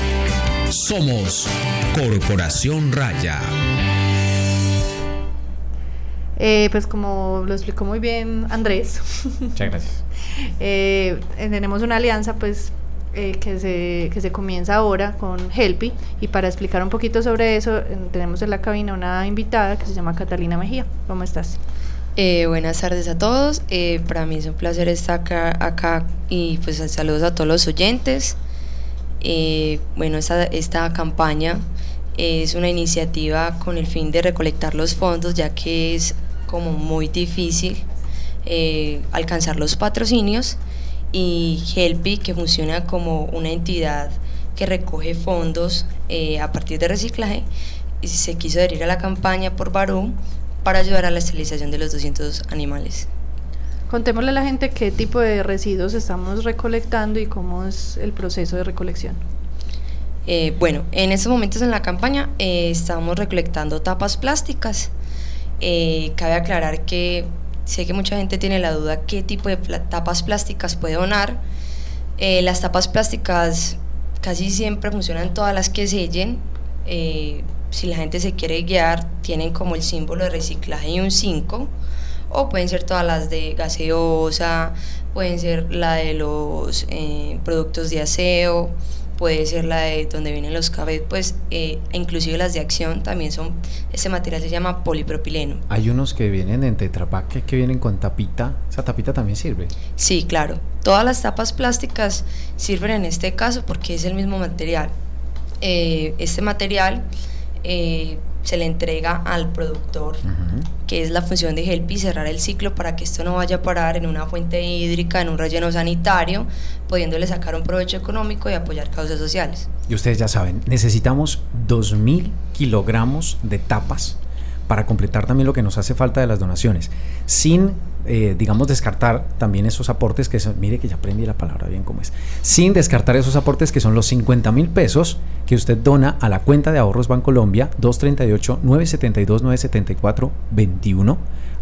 Somos Corporación Raya. Eh, pues como lo explicó muy bien Andrés, Muchas gracias. eh, tenemos una alianza pues eh, que, se, que se comienza ahora con Helpy y para explicar un poquito sobre eso tenemos en la cabina una invitada que se llama Catalina Mejía. ¿Cómo estás? Eh, buenas tardes a todos. Eh, para mí es un placer estar acá, acá y pues saludos a todos los oyentes. Eh, bueno, esta, esta campaña es una iniciativa con el fin de recolectar los fondos, ya que es como muy difícil eh, alcanzar los patrocinios y Helpy, que funciona como una entidad que recoge fondos eh, a partir de reciclaje, y se quiso adherir a la campaña por Barú para ayudar a la esterilización de los 200 animales. Contémosle a la gente qué tipo de residuos estamos recolectando y cómo es el proceso de recolección. Eh, bueno, en estos momentos en la campaña eh, estamos recolectando tapas plásticas. Eh, cabe aclarar que sé que mucha gente tiene la duda qué tipo de pla- tapas plásticas puede donar. Eh, las tapas plásticas casi siempre funcionan todas las que sellen. Eh, si la gente se quiere guiar, tienen como el símbolo de reciclaje y un 5. O pueden ser todas las de gaseosa, pueden ser la de los eh, productos de aseo, puede ser la de donde vienen los cabezos, pues eh, inclusive las de acción también son, este material se llama polipropileno. Hay unos que vienen en Tetra Pak que, que vienen con tapita. Esa tapita también sirve. Sí, claro. Todas las tapas plásticas sirven en este caso porque es el mismo material. Eh, este material eh, se le entrega al productor, que es la función de Helpy, cerrar el ciclo para que esto no vaya a parar en una fuente hídrica, en un relleno sanitario, pudiéndole sacar un provecho económico y apoyar causas sociales. Y ustedes ya saben, necesitamos 2.000 kilogramos de tapas para completar también lo que nos hace falta de las donaciones, sin, eh, digamos, descartar también esos aportes que son, mire que ya aprendí la palabra bien como es, sin descartar esos aportes que son los 50 mil pesos que usted dona a la cuenta de ahorros Bancolombia 238-972-974-21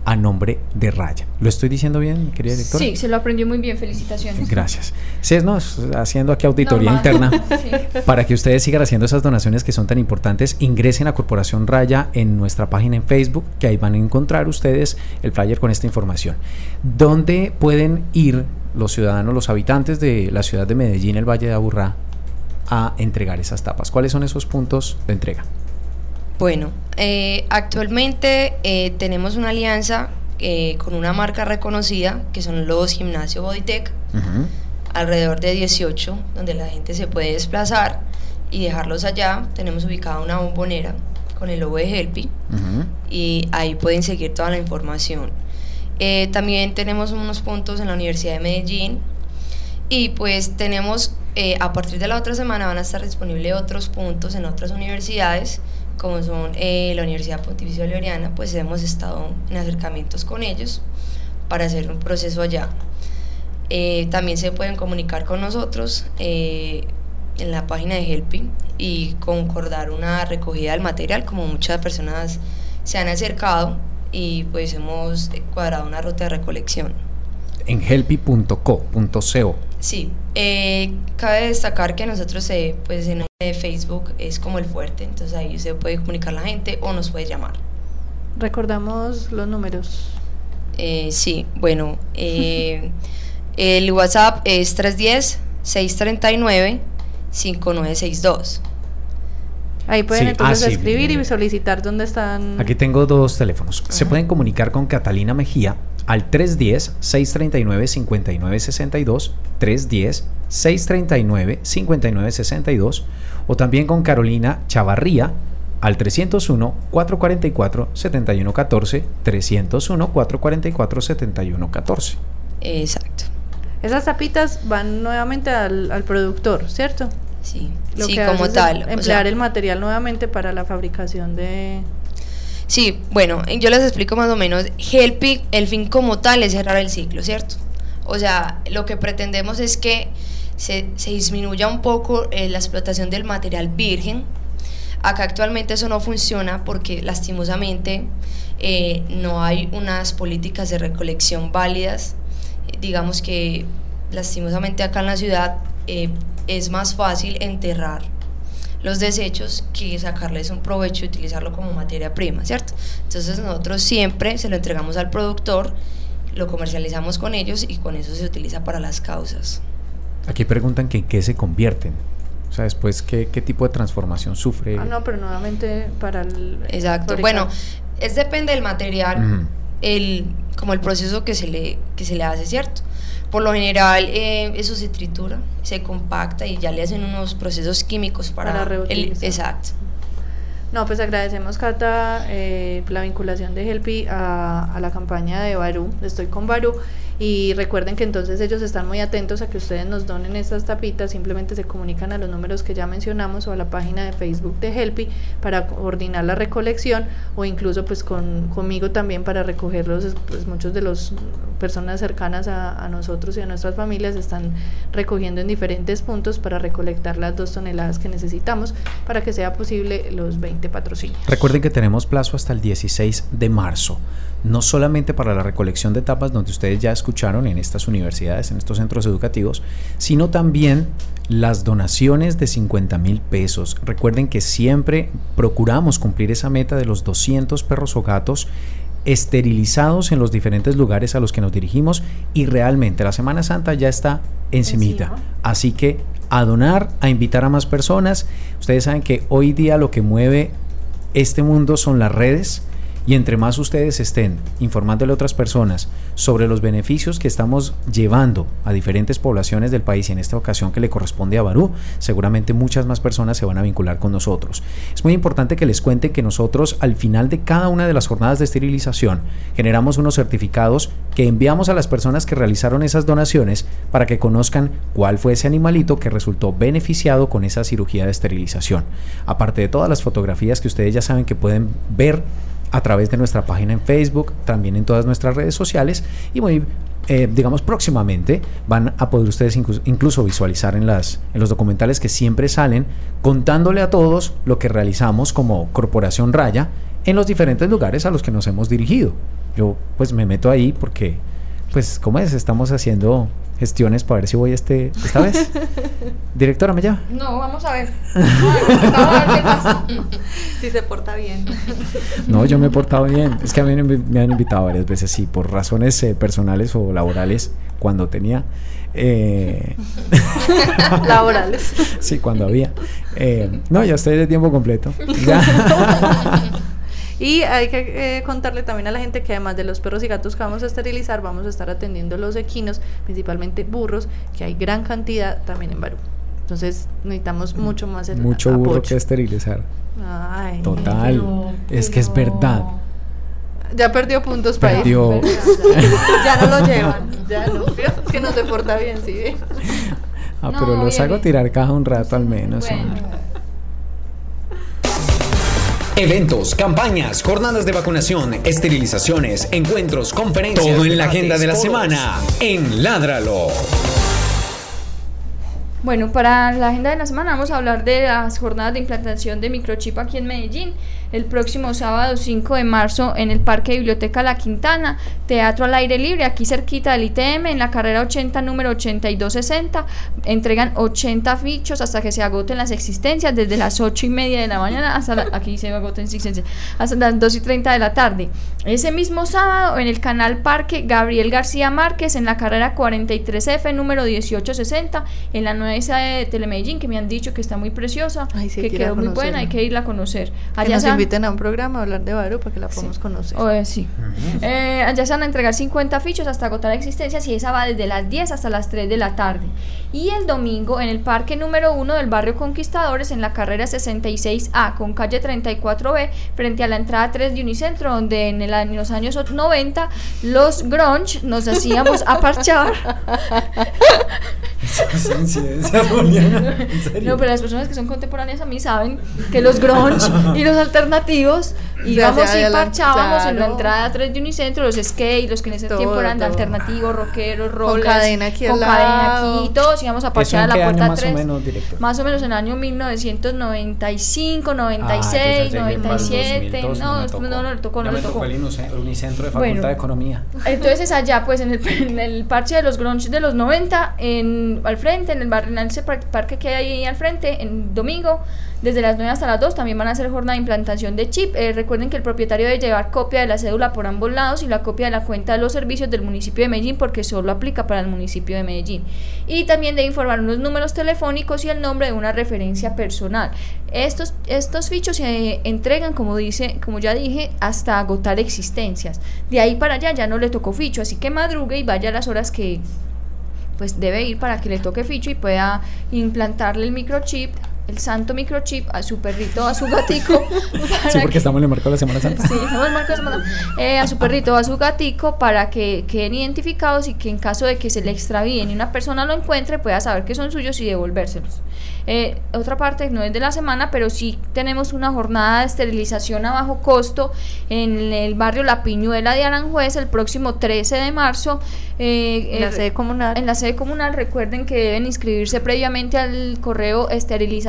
a nombre de Raya. ¿Lo estoy diciendo bien, querida directora? Sí, se lo aprendió muy bien, felicitaciones. Gracias. Sí, es, no, haciendo aquí auditoría Normal. interna Sí. para que ustedes sigan haciendo esas donaciones que son tan importantes. Ingresen a Corporación Raya en nuestra página en Facebook, que ahí van a encontrar ustedes el flyer con esta información. ¿Dónde pueden ir los ciudadanos, los habitantes de la ciudad de Medellín, el Valle de Aburrá, a entregar esas tapas? ¿Cuáles son esos puntos de entrega? Bueno, eh, actualmente eh, tenemos una alianza eh, con una marca reconocida que son los Gimnasio Bodytech, alrededor de 18, donde la gente se puede desplazar y dejarlos allá. Tenemos ubicada una bombonera con el logo de Helpy y ahí pueden seguir toda la información. Eh, también tenemos unos puntos en la Universidad de Medellín y pues tenemos, a partir de la otra semana van a estar disponibles otros puntos en otras universidades, como son eh, la Universidad Pontificia Bolivariana, pues hemos estado en acercamientos con ellos para hacer un proceso allá. Eh, también se pueden comunicar con nosotros eh, en la página de Helping y concordar una recogida del material, como muchas personas se han acercado y pues hemos cuadrado una ruta de recolección. En helpy.co.co. Sí, eh, cabe destacar que nosotros eh, pues en Facebook es como el fuerte, entonces ahí se puede comunicar la gente o nos puede llamar. Recordamos los números. Eh, sí, bueno, eh, el WhatsApp es 310-639-5962. Ahí pueden Sí, entonces ah, sí, escribir bien. y solicitar dónde están. Aquí tengo dos teléfonos. Se pueden comunicar con Catalina Mejía al 310-639-5962, 310-639-5962, o también con Carolina Chavarría al 301-444-7114, 301-444-7114. Exacto. Esas tapitas van nuevamente al, al productor, ¿cierto? Sí, Lo sí que como tal. o Emplear sea, el material nuevamente para la fabricación de. Sí, bueno, yo les explico más o menos. Helping, el fin como tal es cerrar el ciclo, ¿cierto? O sea, lo que pretendemos es que se, se disminuya un poco eh, la explotación del material virgen. Acá actualmente eso no funciona porque lastimosamente eh, no hay unas políticas de recolección válidas. Eh, digamos que lastimosamente acá en la ciudad eh, es más fácil enterrar los desechos que sacarles un provecho y utilizarlo como materia prima, ¿cierto? Entonces nosotros siempre se lo entregamos al productor, lo comercializamos con ellos y con eso se utiliza para las causas. Aquí preguntan que en qué se convierten. O sea, después, ¿qué, qué tipo de transformación sufre? Ah, no, pero nuevamente para el. Exacto. fabricar. Bueno, es depende del material, el, como el proceso que se le, que se le hace, ¿cierto? Por lo general eh, eso se tritura, se compacta y ya le hacen unos procesos químicos para, Para el, exacto. No, pues agradecemos, Cata, eh, la vinculación de Helpi a, a la campaña de Barú, Estoy con Barú. Y recuerden que entonces ellos están muy atentos a que ustedes nos donen estas tapitas, simplemente se comunican a los números que ya mencionamos o a la página de Facebook de Helpi para coordinar la recolección o incluso pues con, conmigo también para recogerlos, pues muchos de los personas cercanas a, a nosotros y a nuestras familias están recogiendo en diferentes puntos para recolectar las dos toneladas que necesitamos para que sea posible los 20 patrocinios. Recuerden que tenemos plazo hasta el 16 de marzo, no solamente para la recolección de tapas donde ustedes ya escucharon en estas universidades, en estos centros educativos, sino también las donaciones de 50 mil pesos. Recuerden que siempre procuramos cumplir esa meta de los 200 perros o gatos esterilizados en los diferentes lugares a los que nos dirigimos y realmente la Semana Santa ya está encimita. Así que a donar, a invitar a más personas. Ustedes saben que hoy día lo que mueve este mundo son las redes y entre más ustedes estén informándole a otras personas sobre los beneficios que estamos llevando a diferentes poblaciones del país y en esta ocasión que le corresponde a Barú, seguramente muchas más personas se van a vincular con nosotros. Es muy importante que les cuente que nosotros al final de cada una de las jornadas de esterilización generamos unos certificados que enviamos a las personas que realizaron esas donaciones para que conozcan cuál fue ese animalito que resultó beneficiado con esa cirugía de esterilización. Aparte de todas las fotografías que ustedes ya saben que pueden ver a través de nuestra página en Facebook, también en todas nuestras redes sociales y muy eh, digamos, próximamente van a poder ustedes incluso, incluso visualizar en, las, en los documentales que siempre salen, contándole a todos lo que realizamos como Corporación Raya en los diferentes lugares a los que nos hemos dirigido. Yo pues me meto ahí porque, pues, ¿cómo es? Estamos haciendo gestiones para ver si voy este, esta vez. Directora, ¿me llama? No, vamos a ver. Vamos a ver qué pasa. Si se porta bien. No, yo me he portado bien. Es que a mí me me han invitado varias veces, sí, por razones eh, personales o laborales, cuando tenía. eh, Laborales. sí, cuando había. Eh, no, ya estoy de tiempo completo. Ya. Y hay que eh, contarle también a la gente que además de los perros y gatos que vamos a esterilizar, vamos a estar atendiendo los equinos, principalmente burros, que hay gran cantidad también en Barú. Entonces necesitamos mucho más el Mucho burro que esterilizar. Ay, Total. Es que es verdad. Ya perdió puntos para Perdió. Ya no lo llevan. Ya no, fíjate que no se porta bien, sí. Ah, No, pero los bien, hago bien. tirar caja un rato al menos. Bueno. Eventos, campañas, jornadas de vacunación, esterilizaciones, encuentros, conferencias. Todo en la agenda de la semana en Ládralo. Bueno, para la agenda de la semana vamos a hablar de las jornadas de implantación de microchip aquí en Medellín. El próximo sábado 5 de marzo en el Parque Biblioteca La Quintana, teatro al aire libre, aquí cerquita del ITM, en la carrera 80, número 8260. Entregan 80 fichos hasta que se agoten las existencias, desde las 8 y media de la mañana hasta la- aquí se agoten existencias, hasta las 2 y 30 de la tarde. Ese mismo sábado en el canal Parque Gabriel García Márquez, en la carrera 43F, número 1860, en la sede de Telemedellín, que me han dicho que está muy preciosa, Ay, sí, hay que que quedó muy buena, hay que irla a conocer. Que Allá nos se inviten a un programa a hablar de Barú para que la podamos conocer. Oh, eh, sí. Eh, allá se van a entregar 50 fichos hasta agotar existencias y esa va desde las 10 hasta las 3 de la tarde. Y el domingo en el parque número 1 del barrio Conquistadores en la carrera 66A con calle 34B frente a la entrada 3 de Unicentro donde en, el en los años 90 los grunge nos hacíamos No, pero las personas que son contemporáneas a mí saben que los grunge y los alternativos íbamos y parchábamos en la claro. entrada 3 de Unicentro, los skate, los que en ese Todo, tiempo eran de todo. alternativos, rockeros, rollers, cadena aquí al con cadena lado. aquí, todos íbamos a ¿Eso parchar a la qué año puerta más o 3. menos, director? Más o menos en el año 1995, Ah, 96, entonces ya llegué para el 97. 2002, no, no, no, no le tocó, no me le tocó el Unicen- Unicentro de Facultad Bueno. de Economía. Entonces allá, pues en el, en el parche de los grunge de los 90, en, al frente, en el bar, par- parque que hay ahí al frente, en domingo, desde las 9 hasta las 2, también van a hacer jornada de implantación de chip. Eh, recuerden que el propietario debe llevar copia de la cédula por ambos lados y la copia de la cuenta de los servicios del municipio de Medellín, porque solo aplica para el municipio de Medellín. Y también debe informar unos números telefónicos y el nombre de una referencia personal. Estos, estos fichos se entregan, como, dice, como ya dije, hasta agotar existencias. De ahí para allá ya no le tocó ficho, así que madrugue y vaya a las horas que pues debe ir para que le toque ficho y pueda implantarle el microchip, el santo microchip a su perrito, a su gatico. Sí, porque que- estamos en el marco de la Semana Santa. Sí, estamos en marco de semana. Eh, a su perrito a su gatico para que queden identificados y que en caso de que se le extravíen y una persona lo encuentre pueda saber que son suyos y devolvérselos. Eh, otra parte no es de la semana, pero sí tenemos una jornada de esterilización a bajo costo en el barrio La Piñuela de Aranjuez el próximo 13 de marzo. Eh, En la eh, sede comunal. en la sede comunal recuerden que deben inscribirse previamente al correo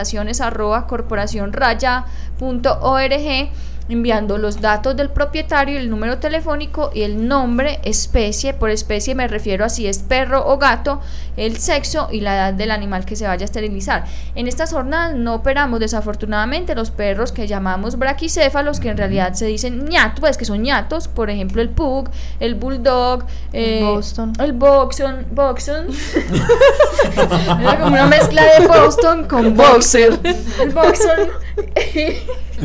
esterilizaciones arroba corporacionraya.org enviando los datos del propietario, el número telefónico y el nombre, especie, por especie me refiero a si es perro o gato, el sexo y la edad del animal que se vaya a esterilizar. En estas jornadas no operamos desafortunadamente los perros que llamamos braquicéfalos, que en realidad se dicen ñatos, pues que son ñatos, por ejemplo el pug, el bulldog, El eh, Boston. el boxon, boxon. Era como una mezcla de Boston con boxer. El boxon.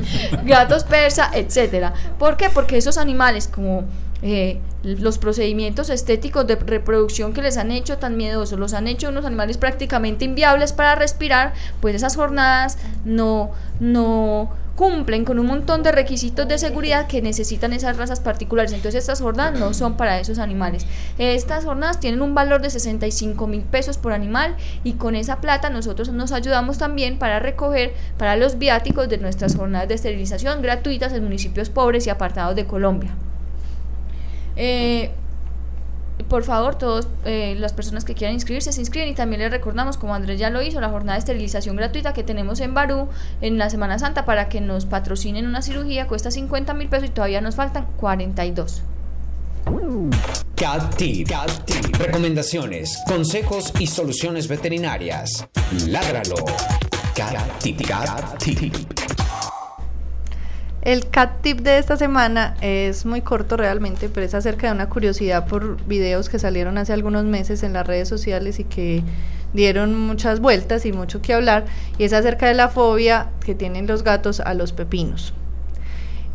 gatos persa, etcétera. ¿Por qué? Porque esos animales como eh, los procedimientos estéticos de reproducción que les han hecho tan miedosos, los han hecho unos animales prácticamente inviables para respirar, pues esas jornadas no, no cumplen con un montón de requisitos de seguridad que necesitan esas razas particulares. Entonces estas jornadas no son para esos animales. Estas jornadas tienen un valor de 65 mil pesos por animal y con esa plata nosotros nos ayudamos también para recoger para los viáticos de nuestras jornadas de esterilización gratuitas en municipios pobres y apartados de Colombia. Eh, por favor, todas eh, las personas que quieran inscribirse se inscriben y también les recordamos, como Andrés ya lo hizo, la jornada de esterilización gratuita que tenemos en Barú en la Semana Santa para que nos patrocinen una cirugía, cuesta 50 mil pesos y todavía nos faltan 42. Cat Tip. Recomendaciones, consejos y soluciones veterinarias. Cat Tip. Cat Tip. El cat tip de esta semana es muy corto realmente, pero es acerca de una curiosidad por videos que salieron hace algunos meses en las redes sociales y que dieron muchas vueltas y mucho que hablar, y es acerca de la fobia que tienen los gatos a los pepinos.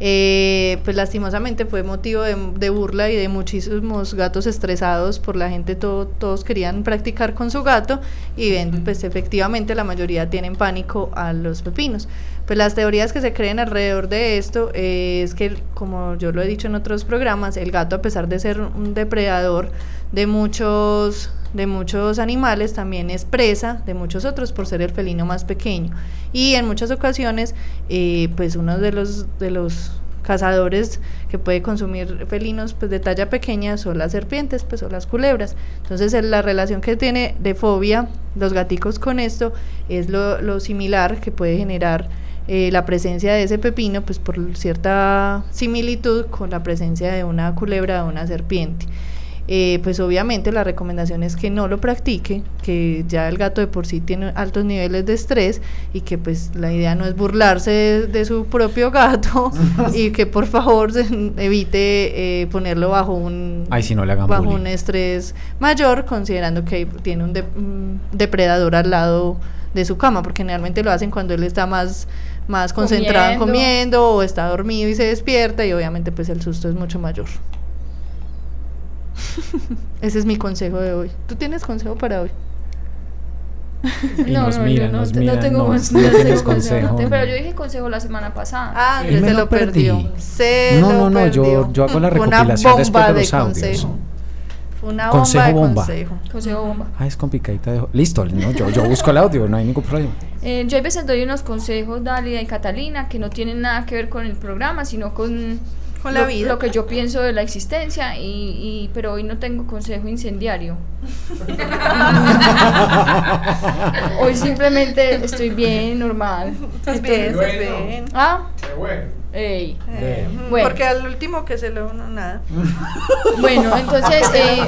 Eh, pues lastimosamente fue motivo de, de burla y de muchísimos gatos estresados por la gente, todo- todos querían practicar con su gato y ven, pues efectivamente la mayoría tienen pánico a los pepinos. Pues las teorías que se creen alrededor de esto eh, es que, como yo lo he dicho en otros programas, el gato a pesar de ser un depredador de muchos de muchos animales también es presa de muchos otros por ser el felino más pequeño. Y en muchas ocasiones eh, pues uno de los de los cazadores que puede consumir felinos pues de talla pequeña son las serpientes pues o las culebras. Entonces la relación que tiene de fobia los gaticos con esto es lo, lo similar que puede generar eh, la presencia de ese pepino pues por cierta similitud con la presencia de una culebra o una serpiente eh, pues obviamente la recomendación es que no lo practique, que ya el gato de por sí tiene altos niveles de estrés y que pues la idea no es burlarse de, de su propio gato y que por favor se evite eh, ponerlo bajo un Ay, si no le hagan bajo bullying. un estrés mayor considerando que tiene un, de- un depredador al lado de su cama porque generalmente lo hacen cuando él está más más concentrado en Comiendo. comiendo o está dormido y se despierta y obviamente pues el susto es mucho mayor. Ese es mi consejo de hoy. ¿Tú tienes consejo para hoy? Y nos mira, yo no, nos mira, no tengo, no- cons- no no tienes tengo consejo, consejo, no tengo- pero no. yo dije consejo la semana pasada. Ah, Andrés se lo lo perdió. Se No, lo no, no, yo- yo hago la recopilación después de los audios. consejo. Una Consejo bomba de bomba. consejo. Consejo bomba. Ah, es complicadita de... Listo, no, yo, yo busco el audio, no hay ningún problema. Eh, yo a veces doy unos consejos, Dálida y Catalina, que no tienen nada que ver con el programa, sino con, Con lo, la vida. lo que yo pienso de la existencia, y, y- pero hoy no tengo consejo incendiario. hoy simplemente estoy bien, normal. Estás bien, estás bien. Ah, ey. Eh, Bueno. Porque al último que se lo no, nada. Bueno, entonces eh,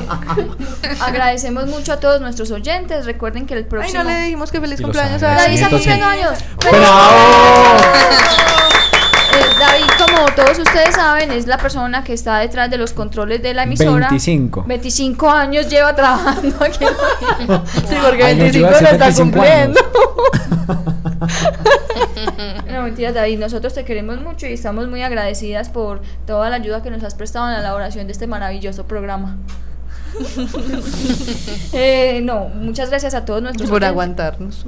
agradecemos mucho a todos nuestros oyentes. Recuerden que el Ay, próximo. no le dijimos que feliz cumpleaños a David está agradecimientos, cumpliendo como todos ustedes saben, es la persona que está detrás de los controles de la emisora. 25. 25 años lleva trabajando aquí. Sí, porque Ay, nos 25 lleva a lo está 25 años. cumpliendo. No, mentiras, David. Nosotros te queremos mucho y estamos muy agradecidas por toda la ayuda que nos has prestado en la elaboración de este maravilloso programa. Eh, no, muchas gracias a todos nuestros Por oyentes. aguantarnos.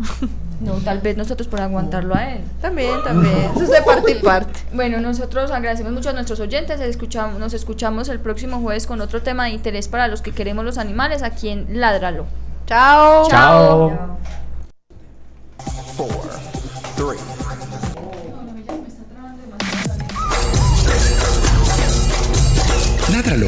No, tal vez nosotros por aguantarlo a él. También, también. Eso es de parte y parte. Bueno, nosotros agradecemos mucho a nuestros oyentes. Escuchamos, nos escuchamos el próximo jueves con otro tema de interés para los que queremos los animales aquí en Ládralo. Chao. Chao. Four, three. Ládralo,